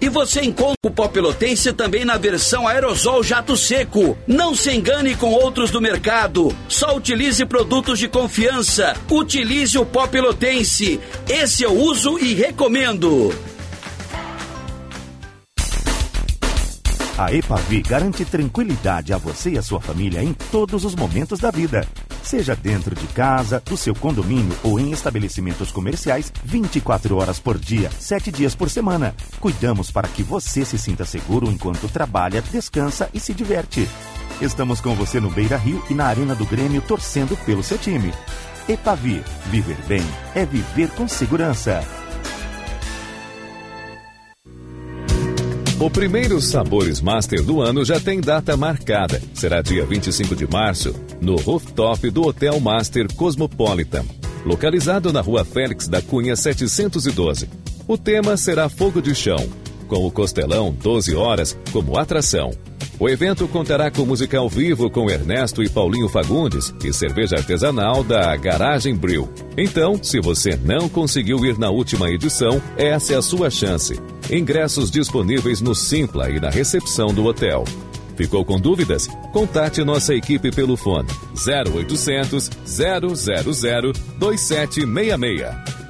E você encontra o pó pelotense também na versão aerosol jato seco. Não se engane com outros do mercado. Só utilize produtos de confiança. Utilize o pó pelotense. Esse eu uso e recomendo. A Epavi garante tranquilidade a você e a sua família em todos os momentos da vida. Seja dentro de casa, do seu condomínio ou em estabelecimentos comerciais, 24 horas por dia, 7 dias por semana. Cuidamos para que você se sinta seguro enquanto trabalha, descansa e se diverte. Estamos com você no Beira Rio e na Arena do Grêmio torcendo pelo seu time. Epavi, viver bem é viver com segurança. O primeiro Sabores Master do ano já tem data marcada. Será dia 25 de março, no rooftop do Hotel Master Cosmopolitan, localizado na rua Félix da Cunha 712. O tema será Fogo de Chão, com o Costelão 12 horas como atração. O evento contará com música ao vivo com Ernesto e Paulinho Fagundes e cerveja artesanal da Garagem Brew. Então, se você não conseguiu ir na última edição, essa é a sua chance. Ingressos disponíveis no Simpla e na recepção do hotel. Ficou com dúvidas? Contate nossa equipe pelo fone 0800 000 2766.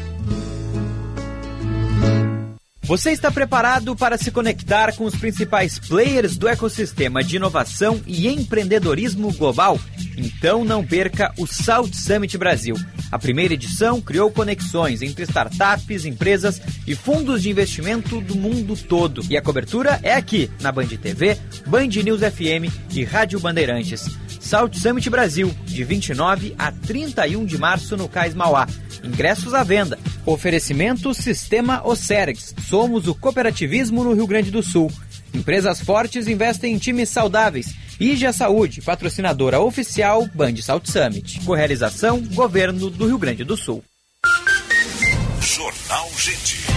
Você está preparado para se conectar com os principais players do ecossistema de inovação e empreendedorismo global? Então não perca o Salt Summit Brasil. A primeira edição criou conexões entre startups, empresas e fundos de investimento do mundo todo. E a cobertura é aqui, na Band TV, Band News FM e Rádio Bandeirantes. Salt Summit Brasil, de 29 a 31 de março no Cais Mauá. Ingressos à venda. Oferecimento Sistema Ocergs. Somos o cooperativismo no Rio Grande do Sul. Empresas fortes investem em times saudáveis. IGA Saúde, patrocinadora oficial Band Salt Summit. Correalização Governo do Rio Grande do Sul. Jornal Gente.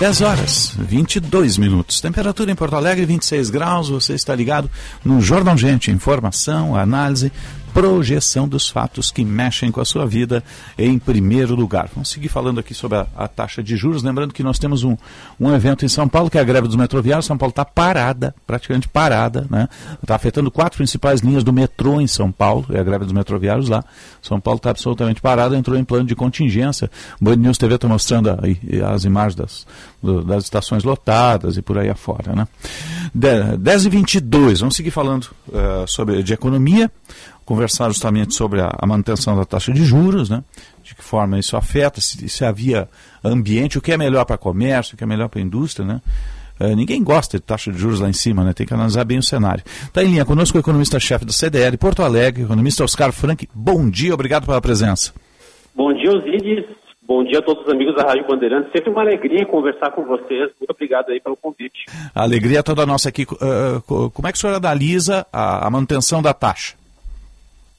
Dez horas, 22 minutos. Temperatura em Porto Alegre, 26 graus. Você está ligado no Jornal Gente. Informação, análise, projeção dos fatos que mexem com a sua vida em primeiro lugar. Vamos seguir falando aqui sobre a, a taxa de juros. Lembrando que nós temos um, um evento em São Paulo, que é a greve dos metroviários. São Paulo está parada, praticamente parada. Né? Está afetando quatro principais linhas do metrô em São Paulo. É a greve dos metroviários lá. São Paulo está absolutamente parada, entrou em plano de contingência. Band News TV está mostrando aí as imagens das, do, das estações lotadas e por aí afora. Né? 10 e 22 vamos seguir falando uh, sobre de economia conversar justamente sobre a, a, manutenção da taxa de juros, né? de que forma isso afeta, se, se havia ambiente, o que é melhor para comércio, o que é melhor para a indústria. Né? Uh, ninguém gosta de taxa de juros lá em cima, né? tem que analisar bem o cenário. Está em linha conosco o economista-chefe da CDL Porto Alegre, economista Oscar Frank. Bom dia, obrigado pela presença. Bom dia, Osiris. Bom dia a todos os amigos da Rádio Bandeirantes. Sempre uma alegria conversar com vocês. Muito obrigado aí pelo convite. A alegria é toda nossa aqui. Uh, como é que o senhor analisa a, a manutenção da taxa?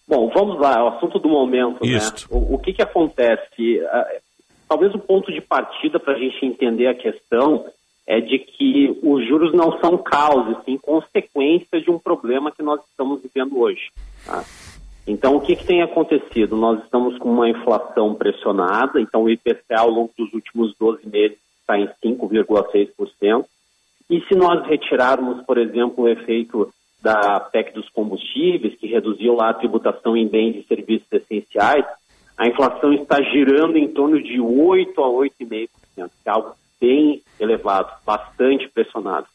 Bom, vamos lá, é o assunto do momento, né? O, o, que que acontece? Talvez o ponto de partida para a gente entender a questão é de que os juros não são causa, sim consequência de um problema que nós estamos vivendo hoje. Tá? Então, o que, que tem acontecido? Nós estamos com uma inflação pressionada, então o IPCA ao longo dos últimos 12 meses está em 5,6%. E se nós retirarmos, por exemplo, o efeito da PEC dos combustíveis, que reduziu lá a tributação em bens e serviços essenciais, a inflação está girando em torno de 8 a 8,5%, que é algo bem elevado, bastante pressionado.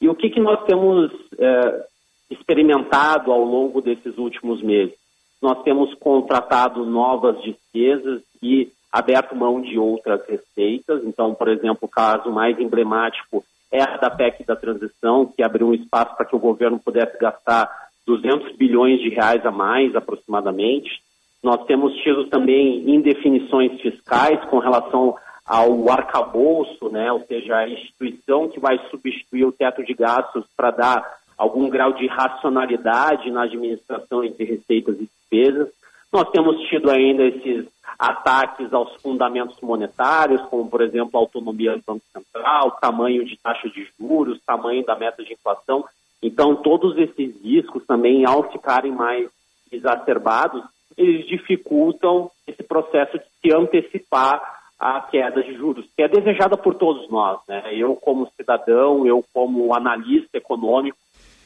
E o que, que nós temos é, experimentado ao longo desses últimos meses? Nós temos contratado novas despesas e aberto mão de outras receitas. Então, por exemplo, o caso mais emblemático é a da PEC da transição, que abriu um espaço para que o governo pudesse gastar 200 bilhões de reais a mais, aproximadamente. Nós temos tido também indefinições fiscais com relação ao arcabouço, né, ou seja, a instituição que vai substituir o teto de gastos para dar algum grau de racionalidade na administração entre receitas e despesas. Nós temos tido ainda esses ataques aos fundamentos monetários, como, por exemplo, a autonomia do Banco Central, tamanho de taxa de juros, tamanho da meta de inflação. Então, todos esses riscos também, ao ficarem mais exacerbados, eles dificultam esse processo de se antecipar à queda de juros, que é desejada por todos nós. Né? Eu, como cidadão, eu, como analista econômico,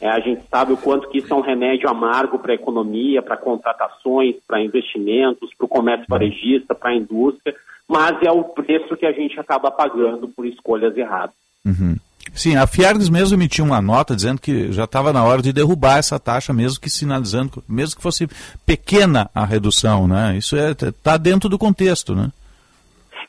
é, a gente sabe o quanto que isso é um remédio amargo para a economia, para contratações, para investimentos, para o comércio varejista, para a indústria, mas é o preço que a gente acaba pagando por escolhas erradas. Uhum. Sim, a Fiargs mesmo emitiu uma nota dizendo que já estava na hora de derrubar essa taxa, mesmo que sinalizando, mesmo que fosse pequena a redução, né? Isso está é, tá dentro do contexto, né?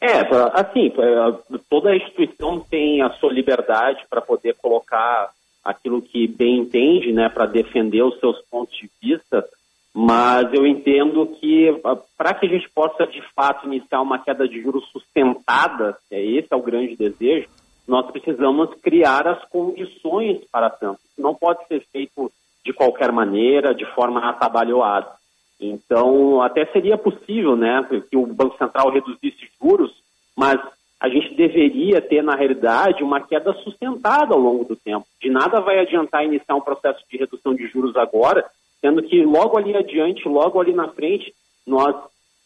É, assim, é, toda instituição tem a sua liberdade para poder colocar aquilo que bem entende, né, para defender os seus pontos de vista, mas eu entendo que ah, para que a gente possa de fato iniciar uma queda de juros sustentada, é esse é o grande desejo, nós precisamos criar as condições para tanto. Não pode ser feito de qualquer maneira, de forma atabalhoada. Então, até seria possível, né, que o Banco Central reduzisse juros, mas a gente deveria ter, na realidade, uma queda sustentada ao longo do tempo. De nada vai adiantar iniciar um processo de redução de juros agora, sendo que logo ali adiante, logo ali na frente, nós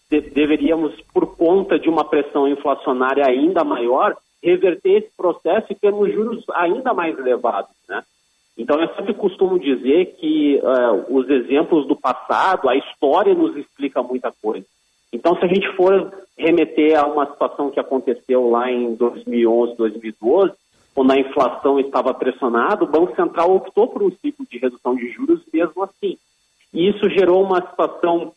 de deveríamos, por conta de uma pressão inflacionária ainda maior, reverter esse processo e termos juros ainda mais elevados. Né? Então, eu sempre costumo dizer que uh, os exemplos do passado, a história nos explica muita coisa. Então, se a gente for remeter a uma situação que aconteceu lá em 2011, 2012, quando a inflação estava pressionada, o Banco Central optou por um ciclo de redução de juros mesmo assim. E isso gerou uma situação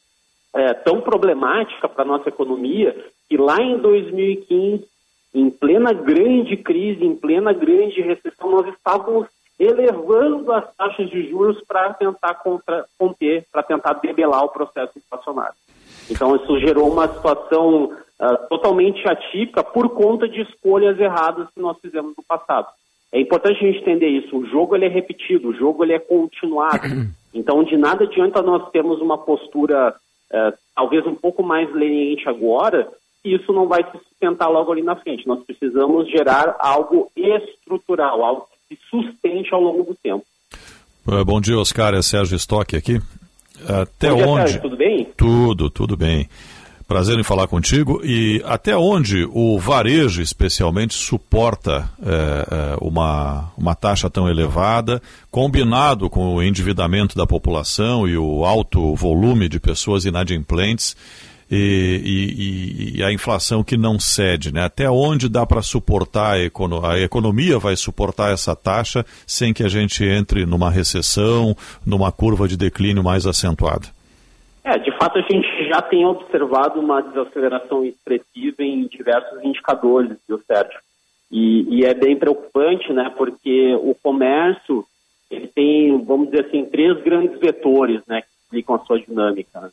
é, tão problemática para a nossa economia que lá em 2015, em plena grande crise, em plena grande recessão, nós estávamos elevando as taxas de juros para tentar conter, para tentar debelar o processo inflacionário. Então, isso gerou uma situação uh, totalmente atípica por conta de escolhas erradas que nós fizemos no passado. É importante a gente entender isso. O jogo ele é repetido, o jogo ele é continuado. Então, de nada adianta nós termos uma postura uh, talvez um pouco mais leniente agora, e isso não vai se sustentar logo ali na frente. Nós precisamos gerar algo estrutural, algo que se sustente ao longo do tempo. Uh, bom dia, Oscar. É Sérgio Stock aqui. Até dia, onde? Sérgio, tudo bem? Tudo, tudo bem. Prazer em falar contigo. E até onde o varejo, especialmente, suporta é, uma, uma taxa tão elevada, combinado com o endividamento da população e o alto volume de pessoas inadimplentes? E, e, e, a inflação que não cede, né? Até onde dá para suportar a, econo a economia vai suportar essa taxa sem que a gente entre numa recessão, numa curva de declínio mais acentuada? É, de fato a gente já tem observado uma desaceleração expressiva em diversos indicadores, viu, Sérgio? E, e é bem preocupante, né? Porque o comércio ele tem, vamos dizer assim, três grandes vetores, né? Que explicam a sua dinâmica.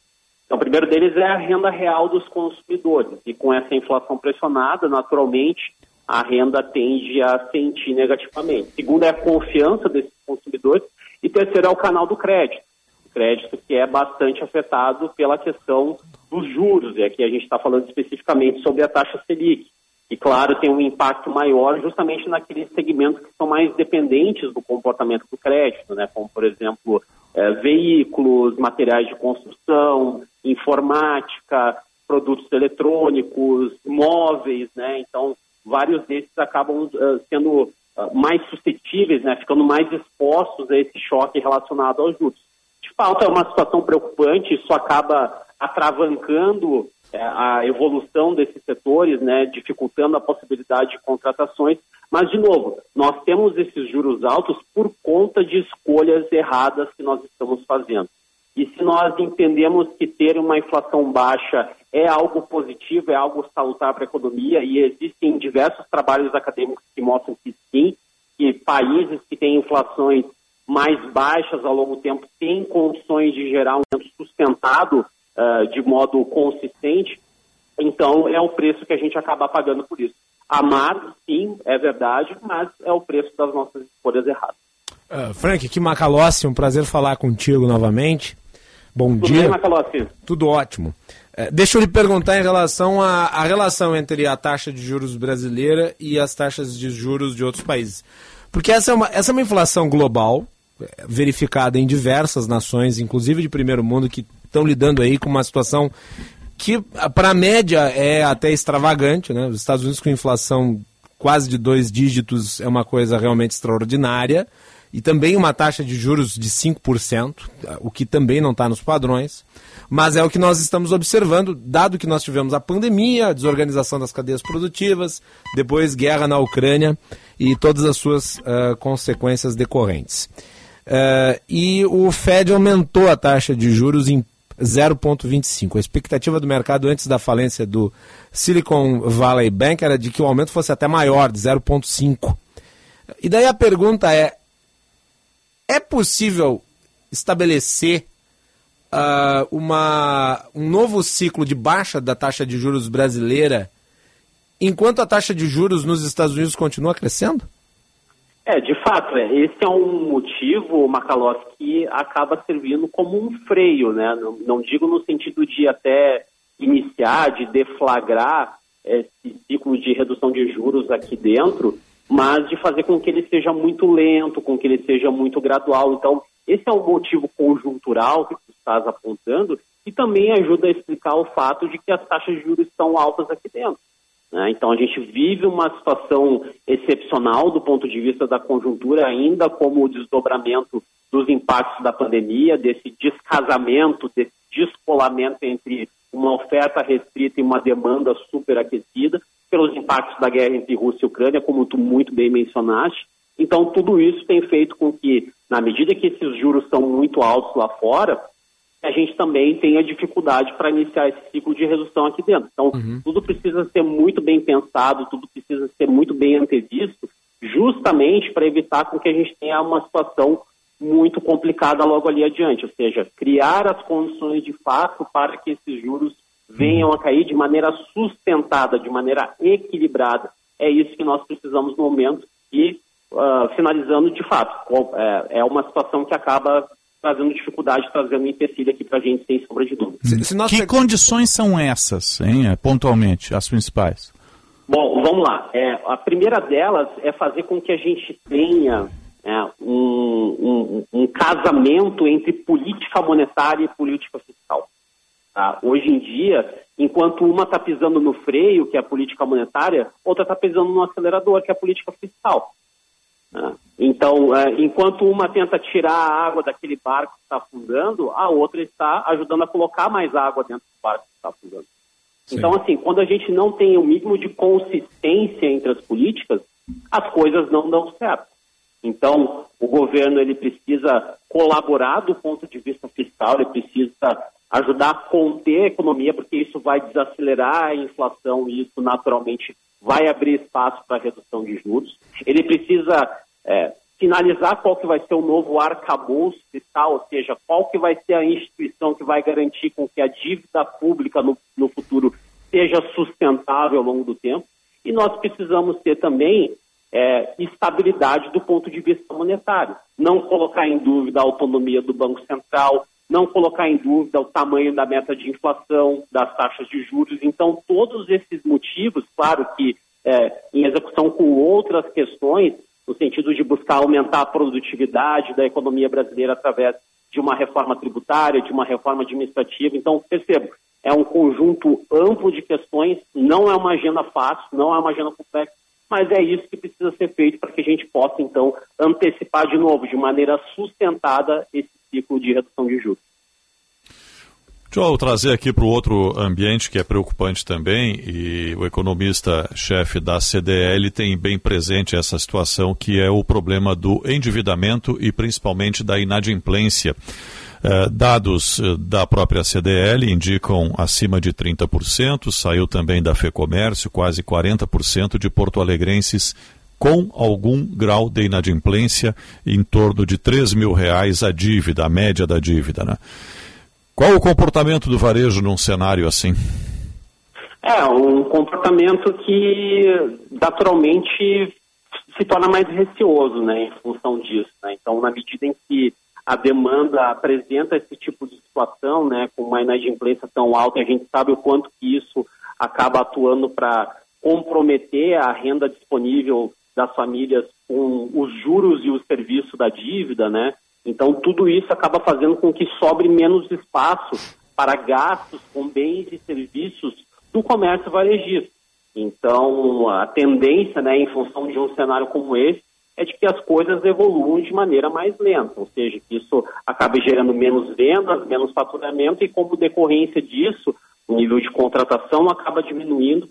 Então, o primeiro deles é a renda real dos consumidores. E com essa inflação pressionada, naturalmente, a renda tende a sentir negativamente. Segundo é a confiança desses consumidores. E terceiro é o canal do crédito. O crédito que é bastante afetado pela questão dos juros. E aqui a gente está falando especificamente sobre a taxa Selic. E, claro, tem um impacto maior justamente naqueles segmentos que são mais dependentes do comportamento do crédito, né? como, por exemplo, é, veículos, materiais de construção, informática, produtos eletrônicos, móveis, né? Então, vários desses acabam uh, sendo uh, mais suscetíveis, né? Ficando mais expostos a esse choque relacionado aos juros. De fato, é uma situação preocupante, isso acaba atravancando a evolução desses setores, né, dificultando a possibilidade de contratações. Mas, de novo, nós temos esses juros altos por conta de escolhas erradas que nós estamos fazendo. E se nós entendemos que ter uma inflação baixa é algo positivo, é algo salutar para a economia, e existem diversos trabalhos acadêmicos que mostram que sim, que países que têm inflações mais baixas ao longo do tempo têm condições de gerar um sustentado uh, de modo consistente, então é o preço que a gente acaba pagando por isso. Amar, sim, é verdade, mas é o preço das nossas escolhas erradas. Uh, Frank, que Macalossi, um prazer falar contigo novamente. Bom Tudo dia. Bem, Macalossi? Tudo ótimo. Uh, deixa eu lhe perguntar em relação à, relação entre a taxa de juros brasileira e as taxas de juros de outros países. Porque essa é uma, essa é uma inflação global, verificada em diversas nações, inclusive de primeiro mundo, que estão lidando aí com uma situação que, para a média, é até extravagante. Né? Os Estados Unidos com inflação quase de dois dígitos é uma coisa realmente extraordinária. E também uma taxa de juros de 5%, o que também não está nos padrões. Mas é o que nós estamos observando, dado que nós tivemos a pandemia, a desorganização das cadeias produtivas, depois guerra na Ucrânia e todas as suas uh, consequências decorrentes. Uh, e o Fed aumentou a taxa de juros em 0,25. A expectativa do mercado antes da falência do Silicon Valley Bank era de que o aumento fosse até maior, de 0,5. E daí a pergunta é: é possível estabelecer uh, uma, um novo ciclo de baixa da taxa de juros brasileira enquanto a taxa de juros nos Estados Unidos continua crescendo? É, de fato, é. esse é um motivo, Macalós, que acaba servindo como um freio, né? Não, não, digo no sentido de até iniciar, de deflagrar esse ciclo de redução de juros aqui dentro, mas de fazer com que ele seja muito lento, com que ele seja muito gradual. Então, esse é um motivo conjuntural que tu estás apontando e também ajuda a explicar o fato de que as taxas de juros estão altas aqui dentro. Né? Então, a gente vive uma situação excepcional do ponto de vista da conjuntura, ainda como o desdobramento dos impactos da pandemia, desse descasamento, desse descolamento entre uma oferta restrita e uma demanda superaquecida, pelos impactos da guerra entre Rússia e Ucrânia, como tu muito bem mencionaste. Então, tudo isso tem feito com que, na medida que esses juros estão muito altos lá fora, a gente também tenha dificuldade para iniciar esse ciclo de redução aqui dentro. Então, uhum. tudo precisa ser muito bem pensado, tudo precisa ser muito bem antevisto, justamente para evitar com que a gente tenha uma situação muito complicada logo ali adiante, ou seja, criar as condições de fato para que esses juros venham a cair de maneira sustentada, de maneira equilibrada. É isso que nós precisamos no momento e, uh, finalizando, de fato, é, é uma situação que acaba trazendo dificuldade, trazendo empecilho aqui para a gente, sem sombra de dúvida. Se, se que condições são essas, hein, é, pontualmente, as principais? Bom, vamos lá. É, a primeira delas é fazer com que a gente tenha é, um, um, um, casamento entre política monetária e política fiscal. Tá? Hoje em dia, enquanto uma está pisando no freio, que é a política monetária, outra está pisando no acelerador, que é a política fiscal. Né? Então, é, enquanto uma tenta tirar a água daquele barco que está afundando, a outra está ajudando a colocar mais água dentro do barco que está afundando. Sim. Então, assim, quando a gente não tem o mínimo de consistência entre as políticas, as coisas não dão certo. Então, o governo ele precisa colaborar do ponto de vista fiscal, ele precisa ajudar a conter a economia, porque isso vai desacelerar a inflação e isso naturalmente vai abrir espaço para redução de juros. Ele precisa é, finalizar qual que vai ser o novo arcabouço fiscal, ou seja, qual que vai ser a instituição que vai garantir com que a dívida pública no, no futuro seja sustentável ao longo do tempo. E nós precisamos ter também é, estabilidade do ponto de vista monetário. Não colocar em dúvida a autonomia do Banco Central, não colocar em dúvida o tamanho da meta de inflação, das taxas de juros. Então, todos esses motivos, claro que é, em execução com outras questões, no sentido de buscar aumentar a produtividade da economia brasileira através de uma reforma tributária, de uma reforma administrativa. Então, percebo, é um conjunto amplo de questões, não é uma agenda fácil, não é uma agenda complexa, mas é isso que precisa ser feito para que a gente possa, então, antecipar de novo, de maneira sustentada, esse ciclo de redução de juros. Deixa eu trazer aqui para o outro ambiente que é preocupante também, e o economista-chefe da CDL tem bem presente essa situação, que é o problema do endividamento e principalmente da inadimplência. Eh, dados eh, da própria CDL indicam acima de 30%, saiu também da FEComércio, quase 40% de porto-alegrenses com algum grau de inadimplência, em torno de 3 mil reais a dívida, a média da dívida. Né? Qual o comportamento do varejo num cenário assim? É, um comportamento que naturalmente se torna mais receoso né, em função disso. Né? Então, na medida em que a demanda apresenta esse tipo de situação, né, com uma inadimplência tão alta, a gente sabe o quanto que isso acaba atuando para comprometer a renda disponível das famílias com os juros e o serviço da dívida, né? Então tudo isso acaba fazendo com que sobre menos espaço para gastos com bens e serviços do comércio varejista. Então a tendência, né, em função de um cenário como esse, é de que as coisas evoluam de maneira mais lenta, ou seja, que isso acabe gerando menos vendas, menos faturamento e como decorrência disso, o nível de contratação acaba diminuindo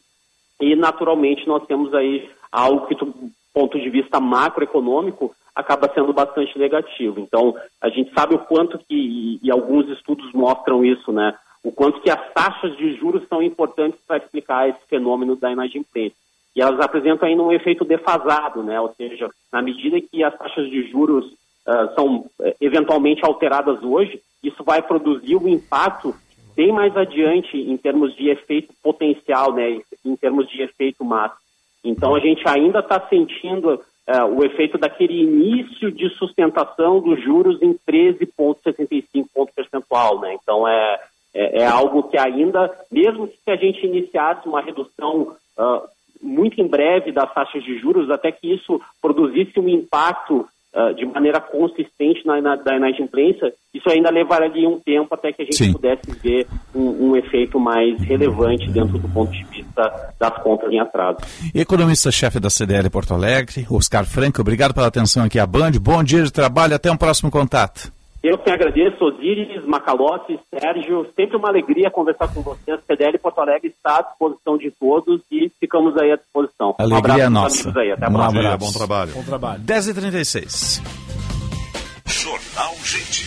e naturalmente nós temos aí algo que do ponto de vista macroeconômico acaba sendo bastante negativo. Então, a gente sabe o quanto que, e, alguns estudos mostram isso, né? O quanto que as taxas de juros são importantes para explicar esse fenômeno da inadimplência e elas apresentam ainda um efeito defasado, né? ou seja, na medida que as taxas de juros uh, são uh, eventualmente alteradas hoje, isso vai produzir um impacto bem mais adiante em termos de efeito potencial, né? em termos de efeito massa. Então a gente ainda está sentindo uh, o efeito daquele início de sustentação dos juros em 13,75 ponto percentual. Né? Então é, é, é algo que ainda, mesmo se a gente iniciasse uma redução uh, muito em breve das taxas de juros, até que isso produzisse um impacto uh, de maneira consistente na, na, da inadimplência, isso ainda levaria um tempo até que a gente Sim. pudesse ver um, um, efeito mais relevante dentro do ponto de vista das contas em atraso. Economista-chefe da CDL Porto Alegre, Oscar Franco, obrigado pela atenção aqui à Band. Bom dia de trabalho, até um próximo contato. Eu que agradeço, Osiris, Macalote, Sérgio. Sempre uma alegria conversar com vocês. CDL Porto Alegre está à disposição de todos e ficamos aí à disposição. Alegria um nossa. Aí. Até a um próxima. Abraço. Bom trabalho. Bom trabalho. 10h36. Jornal Gente.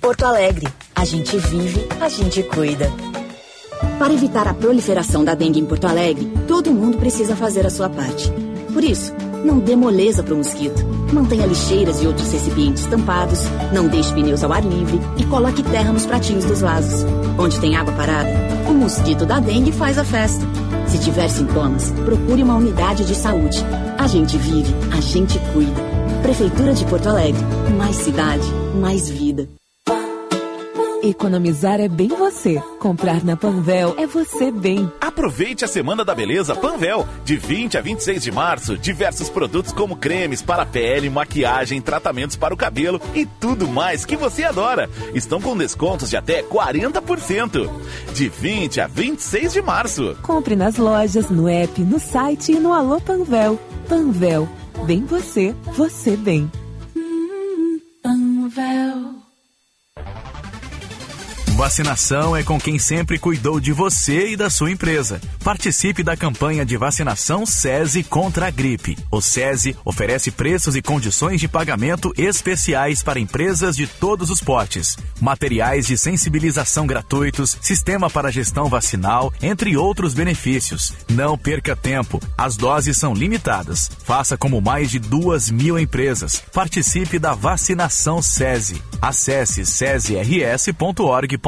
Porto Alegre. A gente vive, a gente cuida. Para evitar a proliferação da dengue em Porto Alegre, todo mundo precisa fazer a sua parte. Por isso, não dê moleza para o mosquito. Mantenha lixeiras e outros recipientes tampados, não deixe pneus ao ar livre e coloque terra nos pratinhos dos vasos. Onde tem água parada, o mosquito da dengue faz a festa. Se tiver sintomas, procure uma unidade de saúde. A gente vive, a gente cuida. Prefeitura de Porto Alegre. Mais cidade, mais vida. Economizar é bem você. Comprar na Panvel é você bem. Aproveite a Semana da Beleza Panvel. De 20 a 26 de março, diversos produtos como cremes para a pele, maquiagem, tratamentos para o cabelo e tudo mais que você adora. Estão com descontos de até 40%. De 20 a 26 de março. Compre nas lojas, no app, no site e no Alô Panvel. Panvel. Bem você, você bem. Panvel. Vacinação é com quem sempre cuidou de você e da sua empresa. Participe da campanha de vacinação SESI contra a gripe. O SESI oferece preços e condições de pagamento especiais para empresas de todos os portes, materiais de sensibilização gratuitos, sistema para gestão vacinal, entre outros benefícios. Não perca tempo, as doses são limitadas. Faça como mais de duas mil empresas. Participe da vacinação SESI. Acesse sesirs.org.br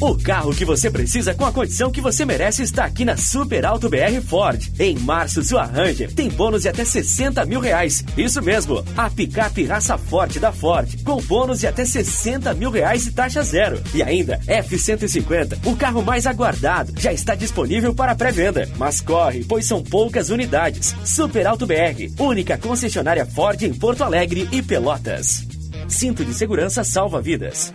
O carro que você precisa com a condição que você merece está aqui na Super Alto BR Ford. Em março, sua Ranger tem bônus de até 60 mil reais. Isso mesmo, a picape raça forte da Ford, com bônus de até 60 mil reais e taxa zero. E ainda, F-150, o carro mais aguardado, já está disponível para pré-venda. Mas corre, pois são poucas unidades. Super Alto BR, única concessionária Ford em Porto Alegre e Pelotas. Cinto de segurança salva vidas.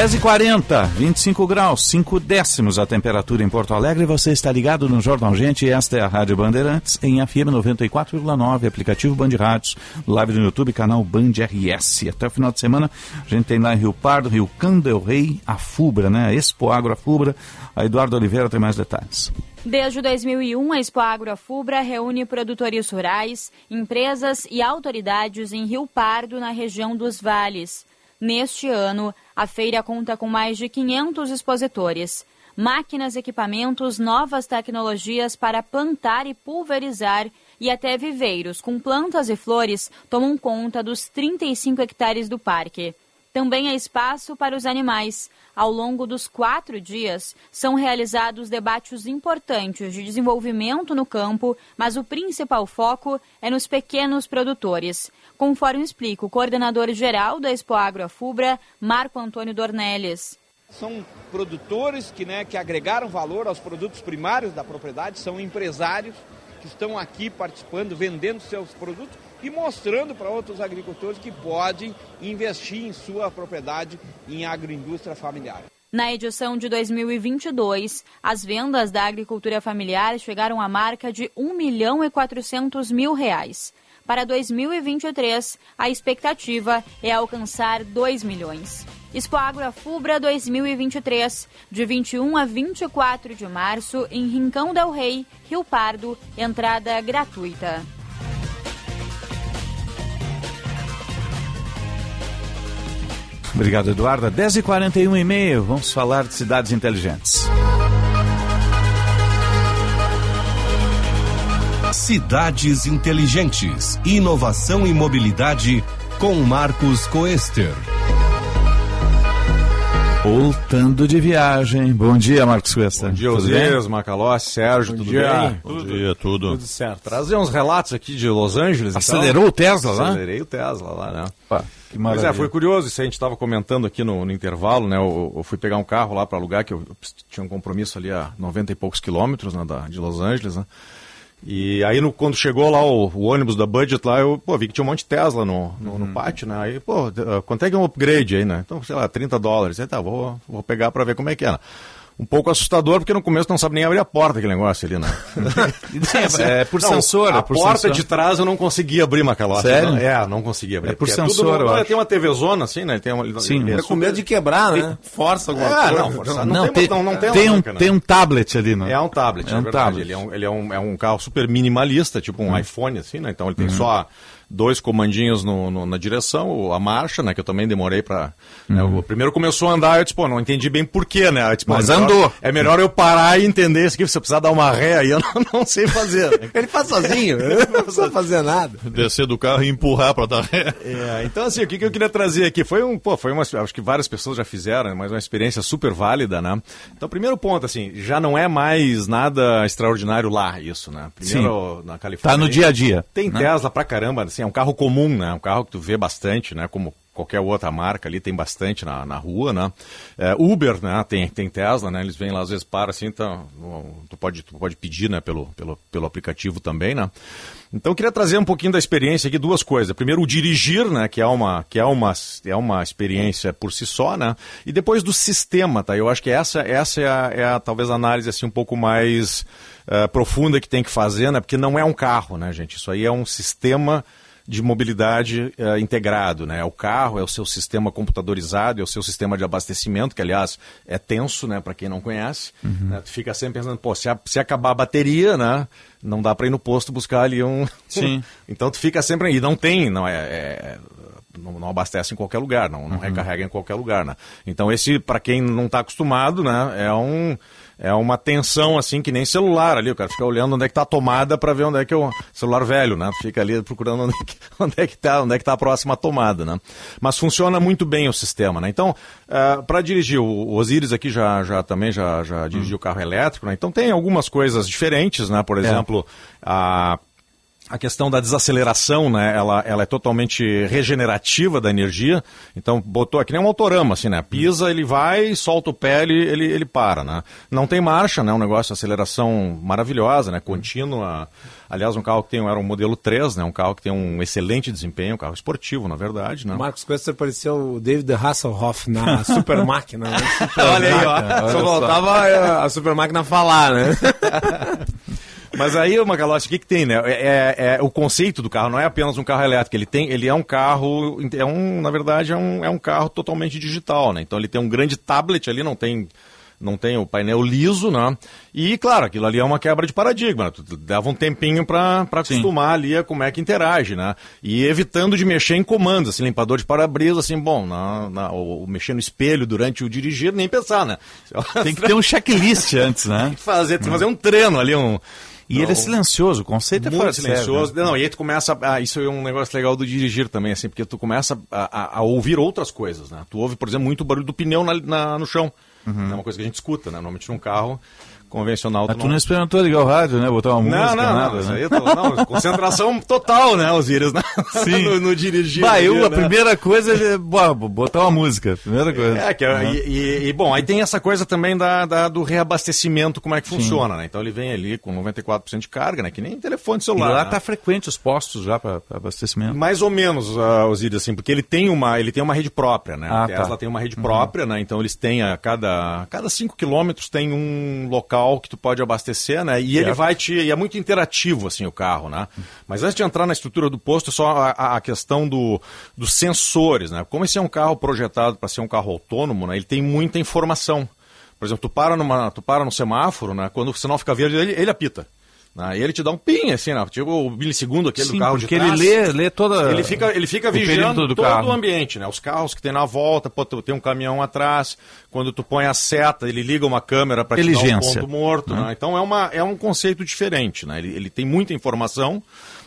10h40, 25 graus, 5 décimos a temperatura em Porto Alegre. Você está ligado no Jornal Gente esta é a Rádio Bandeirantes em FM 94,9, aplicativo Band Rádios, live no YouTube, canal Band RS. Até o final de semana a gente tem lá em Rio Pardo, Rio Candel Rei, a Fubra, né? Expo Agro a Fubra. A Eduardo Oliveira tem mais detalhes. Desde 2001, a Expo Agro Fubra reúne produtores rurais, empresas e autoridades em Rio Pardo, na região dos Vales. Neste ano, a feira conta com mais de 500 expositores. Máquinas, equipamentos, novas tecnologias para plantar e pulverizar e até viveiros com plantas e flores tomam conta dos 35 hectares do parque. Também há espaço para os animais. Ao longo dos quatro dias, são realizados debates importantes de desenvolvimento no campo, mas o principal foco é nos pequenos produtores. Conforme explica o coordenador-geral da Expo Agro Fubra, Marco Antônio Dornelles. São produtores que, né, que agregaram valor aos produtos primários da propriedade, são empresários que estão aqui participando, vendendo seus produtos e mostrando para outros agricultores que podem investir em sua propriedade em agroindústria familiar. Na edição de 2022, as vendas da agricultura familiar chegaram à marca de 1 milhão e 400 mil reais. Para 2023, a expectativa é alcançar 2 milhões. Expo Agro Fubra 2023, de 21 a 24 de março, em Rincão del Rei, Rio Pardo, entrada gratuita. Obrigado, Eduarda. 10h41 e meio, vamos falar de cidades inteligentes. Cidades Inteligentes. Inovação e mobilidade com Marcos Coester. Voltando de viagem. Bom dia, Marcos Coester. Bom dia, Osias, Macalossi, Sérgio, Bom tudo dia. bem? Bom dia, tudo. Tudo certo. Trazer uns relatos aqui de Los Angeles. Acelerou então. o Tesla lá? Acelerei o Tesla lá, né? Pá, que Pois é, foi curioso, isso a gente estava comentando aqui no, no intervalo, né? Eu, eu fui pegar um carro lá para alugar, que eu, eu tinha um compromisso ali a 90 e poucos quilômetros né, da, de Los Angeles, né? E aí no- quando chegou lá o, o ônibus da Budget lá, eu pô, vi que tinha um monte de Tesla no, no, no pátio, né? Aí, pô, quanto é que é um upgrade aí, né? Então, sei lá, 30 dólares. Aí tá, vou, vou pegar para ver como é que é. né? Um pouco assustador, porque no começo não sabe nem abrir a porta aquele negócio ali, né? Sim, é por Não, sensor, A é por porta sensor. de trás eu não conseguia abrir, Macalossi. Sério? Não- É, não conseguia abrir. É por porque sensor, acho. Tem uma TV zona assim, né? Tem uma, Sim. ele é com medo de quebrar, né? Força alguma Ah, coisa. não, forçar não, Não, tem, tem, não, não tem tem, um, né? tem um tablet ali, né? É um tablet, É é, um verdade. tablet. Ele, é um, ele é, um, é um carro super minimalista, tipo um Uhum. iPhone, assim, né? Então ele tem só dois comandinhos no, no- na direção, a marcha, né? Que eu também demorei pra... né, o primeiro começou a andar, eu disse, pô, não entendi bem porquê, né? Eu disse, Uhum. Mas é melhor- andou. É melhor eu parar e entender isso aqui, se eu precisar dar uma ré aí, eu não, não sei fazer. Ele faz sozinho, ele não precisa fazer nada. Descer do carro e empurrar para dar ré. É, então assim, o que, que eu queria trazer aqui foi um, pô, foi uma, acho que várias pessoas já fizeram, né, mas uma experiência super válida, né? Então, primeiro ponto, assim, já não é mais nada extraordinário lá isso, né? Primeiro na Califórnia. Tá no dia a dia, Tem né? Tesla pra caramba, assim, é um carro comum, né? Um carro que tu vê bastante, né? Como qualquer outra marca ali, tem bastante na, na rua, né? É, Uber, né? Tem, tem Tesla, né? Eles vêm lá, às vezes para assim, então, tu pode, tu pode pedir, né? Pelo, pelo, pelo aplicativo também, né? Então, eu queria trazer um pouquinho da experiência aqui, duas coisas. Primeiro, o dirigir, né? Que é uma, que é uma, é uma experiência por si só, né? E depois do sistema, tá? Eu acho que essa, essa é, a, é a, talvez a análise assim um pouco mais eh, profunda que tem que fazer, né? Porque não é um carro, né, gente? Isso aí é um sistema de mobilidade eh, integrado, né? O carro é o seu sistema computadorizado, é o seu sistema de abastecimento, que aliás é tenso, né? Para quem não conhece, né? Tu fica sempre pensando, pô, se, a- se acabar a bateria, né? Não dá para ir no posto buscar ali um. Sim. então tu fica sempre aí, não tem, não é, é- não, não abastece em qualquer lugar, não, não recarrega em qualquer lugar, né? Então esse, para quem não está acostumado, né? É um é uma tensão assim que nem celular ali, o cara fica olhando onde é que tá a tomada para ver onde é que é o celular velho, né? Fica ali procurando onde é que, onde é que tá, onde é que tá a próxima tomada, né? Mas funciona muito bem o sistema, né? Então, para dirigir, o Osiris aqui já, já também já, já dirigiu carro elétrico, né? Então tem algumas coisas diferentes, né? Por exemplo, a a questão da desaceleração, né? Ela, ela é totalmente regenerativa da energia. Então, botou aqui nem um autorama, assim, né? Pisa, ele vai, solta o pé, ele, ele, ele para, né? Não tem marcha, né? Um negócio de aceleração maravilhosa, né? Contínua. Aliás, um carro que tem, era um modelo 3, né? Um carro que tem um excelente desempenho, um carro esportivo, na verdade, né? Marcos Costa parecia o David Hasselhoff na Super Máquina, né? Super Olha aí, ó. Olha Só voltava a- a Super Máquina a falar, né? Mas aí, Macalote, o que, que tem, né? É, é- é- o conceito do carro não é apenas um carro elétrico, ele tem, ele é um carro, é um, na verdade, é um, é um carro totalmente digital, né? Então ele tem um grande tablet ali, não tem, não tem o painel liso, né? E, claro, aquilo ali é uma quebra de paradigma, né? Tu dava um tempinho para acostumar ali a como é que interage, né? E evitando de mexer em comandos, assim, limpador de para-brisa, assim, bom, na, na, o, o mexer no espelho durante o dirigir, nem pensar, né? Tem que ter um checklist antes, né? Tem que fazer, tem que fazer um treino ali, um... E ele é silencioso, o conceito é muito fora silencioso. né? Não, e aí tu começa. A, isso é um negócio legal do dirigir também, assim, porque tu começa a, a- a ouvir outras coisas, né? Tu ouve, por exemplo, muito barulho do pneu na- na- no chão. É uma coisa que a gente escuta, né? Normalmente num carro convencional. Mas tu não experimentou ligar o rádio, né? Botar uma Não, música, não, nada, não, né? tô- não, concentração total, né, Osíris, né? Sim. no, no dirigir. Bah, eu, ali, a né? primeira coisa é bo- botar uma música. Primeira coisa. É, que Né? e, e- e, bom, aí tem essa coisa também da, da- do reabastecimento, como é que Sim. funciona, né? Então ele vem ali com 94% de carga, né? Que nem telefone E celular. lá né? tá frequente os postos já para abastecimento. Mais ou menos, uh, Osíris, assim, porque ele tem uma, ele tem uma rede própria, né? Ah, a Tesla tá. tem uma rede Uhum. própria, né? Então eles têm a cada cada 5 quilômetros tem um local que tu pode abastecer, né? E ele Certo. vai te, e é muito interativo assim o carro, né? Mas antes de entrar na estrutura do posto, é só a, a- a questão do, dos sensores, né? Como esse é um carro projetado para ser um carro autônomo, né? Ele tem muita informação. Por exemplo, tu para numa, tu para no semáforo, né? Quando o sinal fica verde, ele, ele apita. Né? E ele te dá um pin, assim, né? Tipo o milissegundo aquele Sim, do carro porque de ele trás. lê, lê toda. Ele fica, ele fica vigiando do todo carro. o ambiente, né? Os carros que tem na volta, pô, tem um caminhão atrás, quando tu põe a seta, ele liga uma câmera para te dar um ponto morto, Né? né? Então é, uma, é um conceito diferente, né? Ele, ele tem muita informação,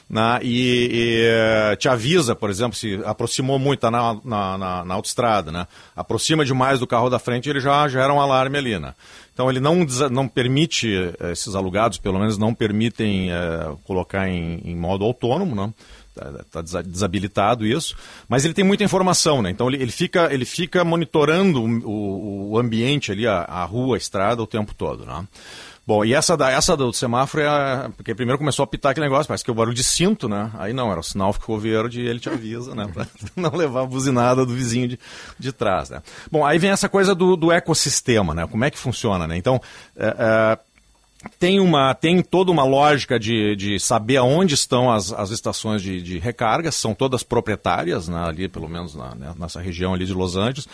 né? E, e, eh, te avisa, por exemplo, se aproximou muito, tá na, na, na, na autoestrada, né? Aproxima demais do carro da frente, ele já gera um alarme ali, né? Então ele não, não permite, eh, esses alugados pelo menos não permitem eh, colocar em, em modo autônomo, né? Está desabilitado isso, mas ele tem muita informação, né? Então ele, ele fica, ele fica monitorando o- o ambiente ali, a, a rua, a estrada, o tempo todo, né? Bom, e essa, da, essa do semáforo é a, porque primeiro começou a pitar aquele negócio, parece que é o barulho de cinto, né? Aí não, era o sinal ficou verde e ele te avisa, né? Pra não levar a buzinada do vizinho de, de trás, né? Bom, aí vem essa coisa do, do ecossistema, né? Como é que funciona, né? Então, é, é, tem, uma, tem toda uma lógica de, de saber aonde estão as, as estações de, de recarga, são todas proprietárias, né, ali pelo menos na, né, nessa região ali de Los Angeles.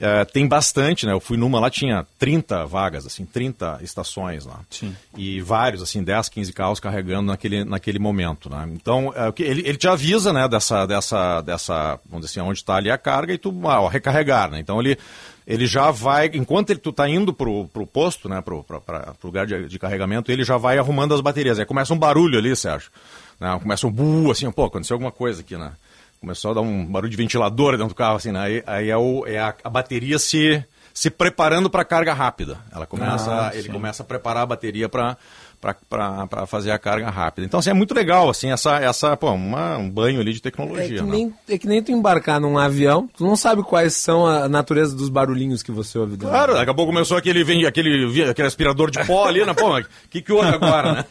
É, tem bastante, né? Eu fui numa lá, tinha 30 vagas, assim, 30 estações lá. Sim. E vários, assim, 10, 15 carros carregando naquele, naquele momento, né? Então, é, ele, ele te avisa, né, dessa, dessa, dessa, vamos dizer assim, onde está ali a carga e tu, ah, ó, recarregar, né? Então, ele, ele já vai, enquanto ele, tu tá indo pro, pro posto, né, pro, pra, pra- pro lugar de, de carregamento, ele já vai arrumando as baterias. Aí começa um barulho ali, Sérgio. Né? Começa um bu, assim, pô, aconteceu alguma coisa aqui, né? Começou a dar um barulho de ventilador dentro do carro, assim, né? Aí, aí é, o, é a, a bateria se, se preparando para carga rápida. Ela começa, Ah, ele sim. começa a preparar a bateria para para fazer a carga rápida. Então, assim, é muito legal, assim, essa, essa pô, uma, um banho ali de É tecnologia, que, né? nem, é que nem tu embarcar num avião, tu não sabe quais são a natureza dos barulhinhos que você ouve. dentro. Claro, daqui a pouco começou aquele, vem- aquele, aquele aspirador de pó ali, né? Pô, o que, que houve agora, né?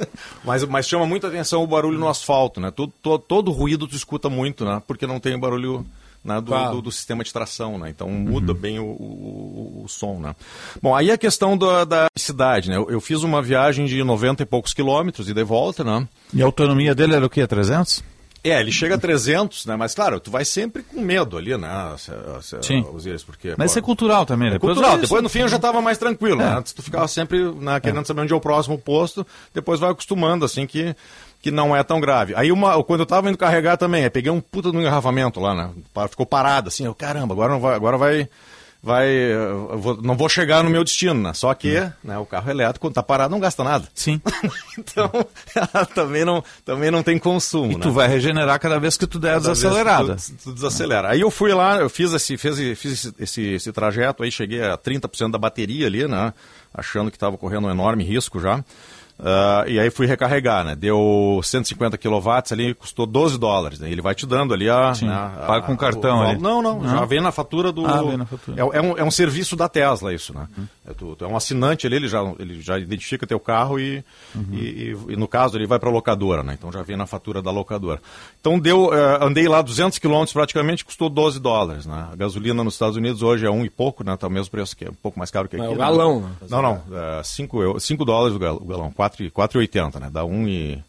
mas, mas chama muita atenção o barulho no asfalto, né? Todo, todo, todo ruído tu escuta muito, né? Porque não tem barulho né, do, Claro. do, do sistema de tração, né? Então muda bem o, o, o som, né? Bom, aí a questão da, da cidade, né? Eu, eu fiz uma viagem de 90 e poucos quilômetros e de volta, né? E a autonomia dele era o quê? 300? É, ele chega a 300, né? Mas claro, tu vai sempre com medo ali, né? Sim. Osíris, porque, Mas pô, isso é cultural também. é Depois cultural. isso- Depois, no fim, eu já estava mais tranquilo. É. né? Antes tu ficava sempre né, querendo saber onde é o próximo posto, depois vai acostumando, assim, que, que não é tão grave. Aí, uma, quando eu estava indo carregar também, peguei um puta no engarrafamento lá, né? Ficou parado, assim, eu, caramba, agora não vai... Agora vai Vai, vou- não vou chegar no meu destino, né? Só que né, o carro elétrico, quando tá parado, não gasta nada. Sim. então, também não, também não tem consumo. E né? tu vai regenerar cada vez que tu der Cada desacelerada. Tu, tu desacelera. Aí eu fui lá, eu fiz esse, fiz, fiz esse, esse, esse trajeto, aí cheguei a 30% da bateria ali, né? achando que estava correndo um enorme risco já. Uh, e aí fui recarregar, né? Deu 150 kW ali, custou 12 dólares. Né? Ele vai te dando ali a. Sim, né, a paga com cartão ali. Não, não, Não? já vem na fatura do. Ah, vem na fatura. É, é um, é um serviço da Tesla isso, né? É, tu, tu é um assinante ali, ele já, ele já identifica teu carro e, e, e- e no caso ele vai para locadora, né? Então já vem na fatura da locadora. Então deu, eh, andei lá 200 quilômetros praticamente, custou 12 dólares, né? A gasolina nos Estados Unidos hoje é um e pouco, né? Tá o mesmo preço que é um pouco mais caro que aqui. É o né? galão, né? Não, não, 5 cinco dólares o gal- o galão, 4,80, né? Dá 1 e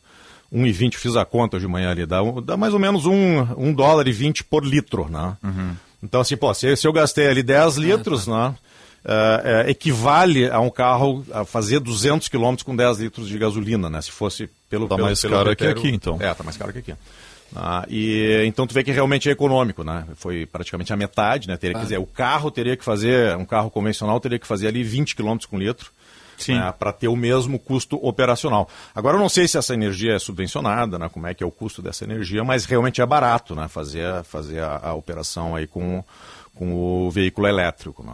1,20, fiz a conta de manhã ali, dá, dá mais ou menos um, um dólar e 20 por litro, né? Então, assim, pô, se, se eu gastei ali 10 litros, né? é, é, equivale a um carro a fazer 200 quilômetros com 10 litros de gasolina, né? Se fosse pelo... Tá pelo, mais pelo caro que critério- aqui, então. É, tá mais caro que aqui. Ah, e então tu vê que realmente é econômico, né? Foi praticamente a metade, né? Teria, Ah. Quer dizer, o carro teria que fazer, um carro convencional teria que fazer ali 20 km com litro. Para ter o mesmo custo operacional. Agora eu não sei se essa energia é subvencionada, né? Como é que é o custo dessa energia, mas realmente é barato, né? Fazer, fazer a, a operação aí com, com o veículo elétrico. Né?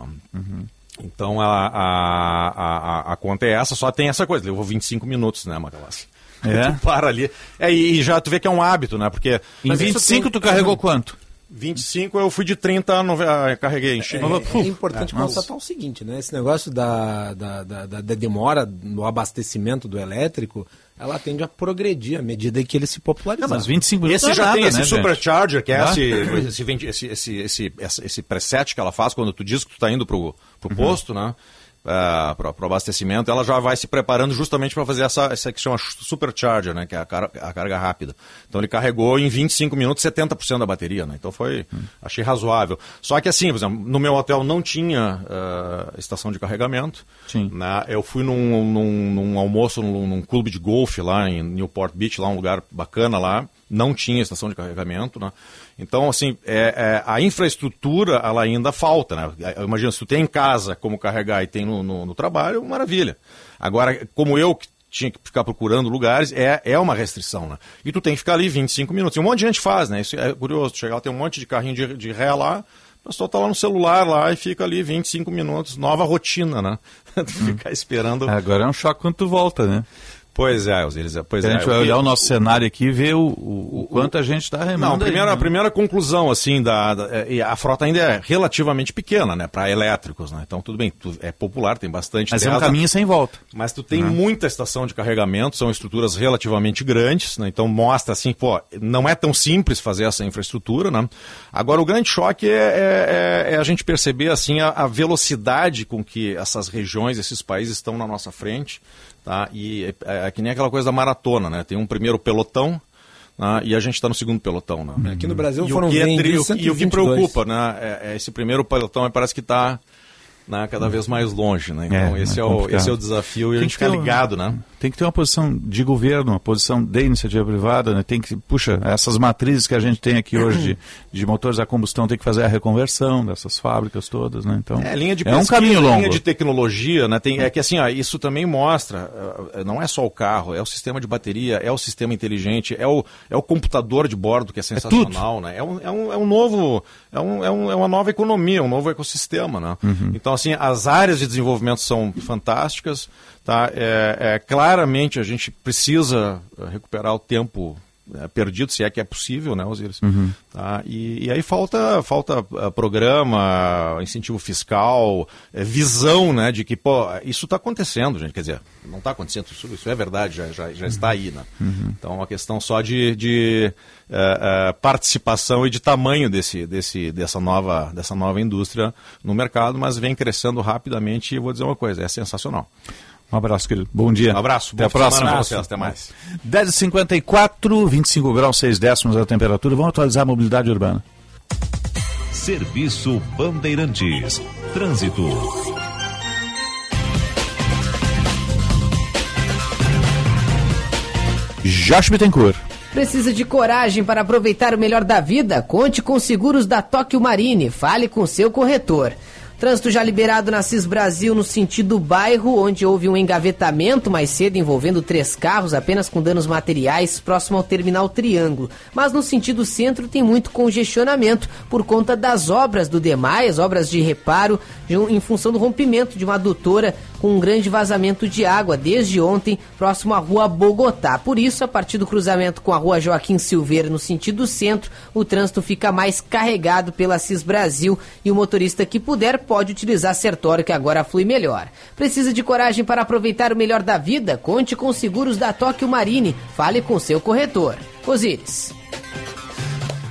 Então a, a, a, a conta é essa, só tem essa coisa, levou 25 minutos, né, Macalossi? É? tu para ali. É, e já tu vê que é um hábito, né? Porque. Em Mas isso 25 tem- tu carregou quanto? 25 eu fui de 30 a nove- a carreguei, enchi. É, é importante constatar o seguinte, né? Esse negócio da, da, da, da- demora no abastecimento do elétrico, ela tende a progredir à medida que ele se popularizar. Não, mas 25 minutos Esse é já nada, tem esse né, gente? supercharger, que é Ah. esse, esse, esse, esse, esse, esse, esse preset que ela faz quando tu diz que tu tá indo pro, pro Uhum. posto, né? Para o abastecimento, ela já vai se preparando justamente para fazer essa, essa que chama supercharger, né? Que é a, car- a carga rápida. Então ele carregou em 25 minutos 70% da bateria, né? Então foi, achei razoável. Só que assim, por exemplo, no meu hotel não tinha ah, estação de carregamento. Né? Eu fui num, num, num almoço num, num clube de golfe lá em Newport Beach, lá um lugar bacana lá. Não tinha estação de carregamento, né? Então, assim, é, é, a infraestrutura, ela ainda falta, né? Imagina, se tu tem em casa como carregar e tem no, no, no trabalho, maravilha. Agora, como eu que tinha que ficar procurando lugares, é, é uma restrição, né? E tu tem que ficar ali 25 minutos. E um monte de gente faz, né? Isso é curioso. Tu chega lá, tem um monte de carrinho de, de ré lá, o pessoal tá lá no celular lá e fica ali 25 minutos. Nova rotina, né? tu ficar esperando... Agora é um choque quando tu volta, né? Pois é, eles, pois a é. gente vai O que- olhar o nosso cenário aqui e ver o, o, o quanto a gente está remando. Não, a aí, primeira, né? a primeira conclusão, assim, da, da- é, a frota ainda é relativamente pequena, né, para elétricos, né? Então, tudo bem, tu- é popular, tem bastante. Mas é um caminho sem volta. Mas tu tem Né? muita estação de carregamento, são estruturas relativamente grandes, né? Então mostra assim, pô, não é tão simples fazer essa infraestrutura, né? Agora o grande choque é, é- é- é a gente perceber assim a, a velocidade com que essas regiões, esses países estão na nossa frente, tá? E é, é que nem aquela coisa da maratona, né? Tem um primeiro pelotão. né? e a gente está no segundo pelotão. Né? Aqui no Brasil E o foram que é tri- E o que 122. preocupa, né? É, é esse primeiro pelotão parece que está né, cada vez mais longe, né? Então É, esse, é é o, esse é o desafio e a Tem gente que ter ficar ligado, né? Tem que ter uma posição de governo, uma posição de iniciativa privada, né? Tem que, puxa, essas matrizes que a gente tem aqui hoje de, de motores a combustão, tem que fazer a reconversão dessas fábricas todas, né? Então, É, linha de é um pesquisa, caminho longo. linha de tecnologia, né? Tem, é que assim, ó, isso também mostra, eh, não é só o carro, é o sistema de bateria, é o sistema inteligente, é o, é o computador de bordo que é sensacional, né? É um, é um, é um novo, é, um, é, um, é uma nova economia, um novo ecossistema, né? Uhum. Então, assim, as áreas de desenvolvimento são fantásticas, tá? É, é, claramente a gente precisa eh, recuperar o tempo perdido, se é que é possível, né, Osiris? Uhum. Tá? E, e aí falta, falta ah, programa, incentivo fiscal, eh, visão, né, de que, pô, isso está acontecendo, gente. Quer dizer, não está acontecendo, isso, isso é verdade, já, já, já está aí, né? Uhum. Então, é uma questão só de, de eh, participação e de tamanho desse, desse, dessa, nova, dessa nova indústria no mercado, mas vem crescendo rapidamente e eu vou dizer uma coisa, é sensacional. Um abraço, querido. Bom dia. Um abraço. Até a próxima. vocês. Até mais. 10h54, 25 graus, 6 décimos a temperatura. Vamos atualizar a mobilidade urbana. Serviço Bandeirantes. Trânsito. Josh Bittencourt. Precisa de coragem para aproveitar o melhor da vida? Conte com os seguros da Tóquio Marine. Fale com seu corretor. Trânsito já liberado na CIS Brasil no sentido bairro, onde houve um engavetamento mais cedo envolvendo três carros, apenas com danos materiais, próximo ao terminal Triângulo. Mas no sentido centro tem muito congestionamento por conta das obras do DEMAI, as obras de reparo, em função do rompimento de uma adutora com um grande vazamento de água desde ontem, próximo à rua Bogotá. Por isso, a partir do cruzamento com a rua Joaquim Silveira, no sentido centro, o trânsito fica mais carregado pela CIS Brasil e o motorista que puder pode utilizar Sertório, que agora flui melhor. Precisa de coragem para aproveitar o melhor da vida? Conte com os seguros da Tóquio Marine. Fale com seu corretor. Osíris.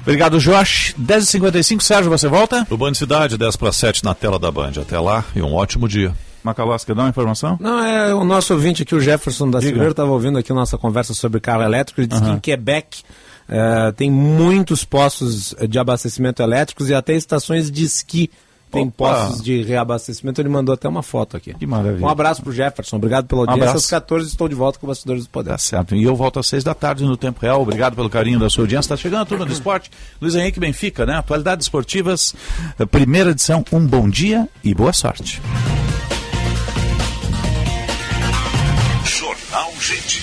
Obrigado, Josh. 10h55, Sérgio, você volta? O Band Cidade, 10 para 7 na tela da Band. Até lá e um ótimo dia. Macalós, quer dar uma informação? Não, é o nosso ouvinte aqui, o Jefferson da Silveira, estava ouvindo aqui nossa conversa sobre carro elétrico. Ele disse uhum. que em Quebec é, tem muitos postos de abastecimento elétricos e até estações de esqui tem Opa. postos de reabastecimento. Ele mandou até uma foto aqui. Que maravilha. Um abraço pro Jefferson. Obrigado pela audiência. Um Às 14 estou de volta com os Bastidores do Poder. Tá certo. E eu volto às 6 da tarde no Tempo Real. Obrigado pelo carinho da sua audiência. Está chegando a turma do esporte. Luiz Henrique Benfica, né? Atualidades esportivas, primeira edição. Um bom dia e boa sorte. Jornal Gente.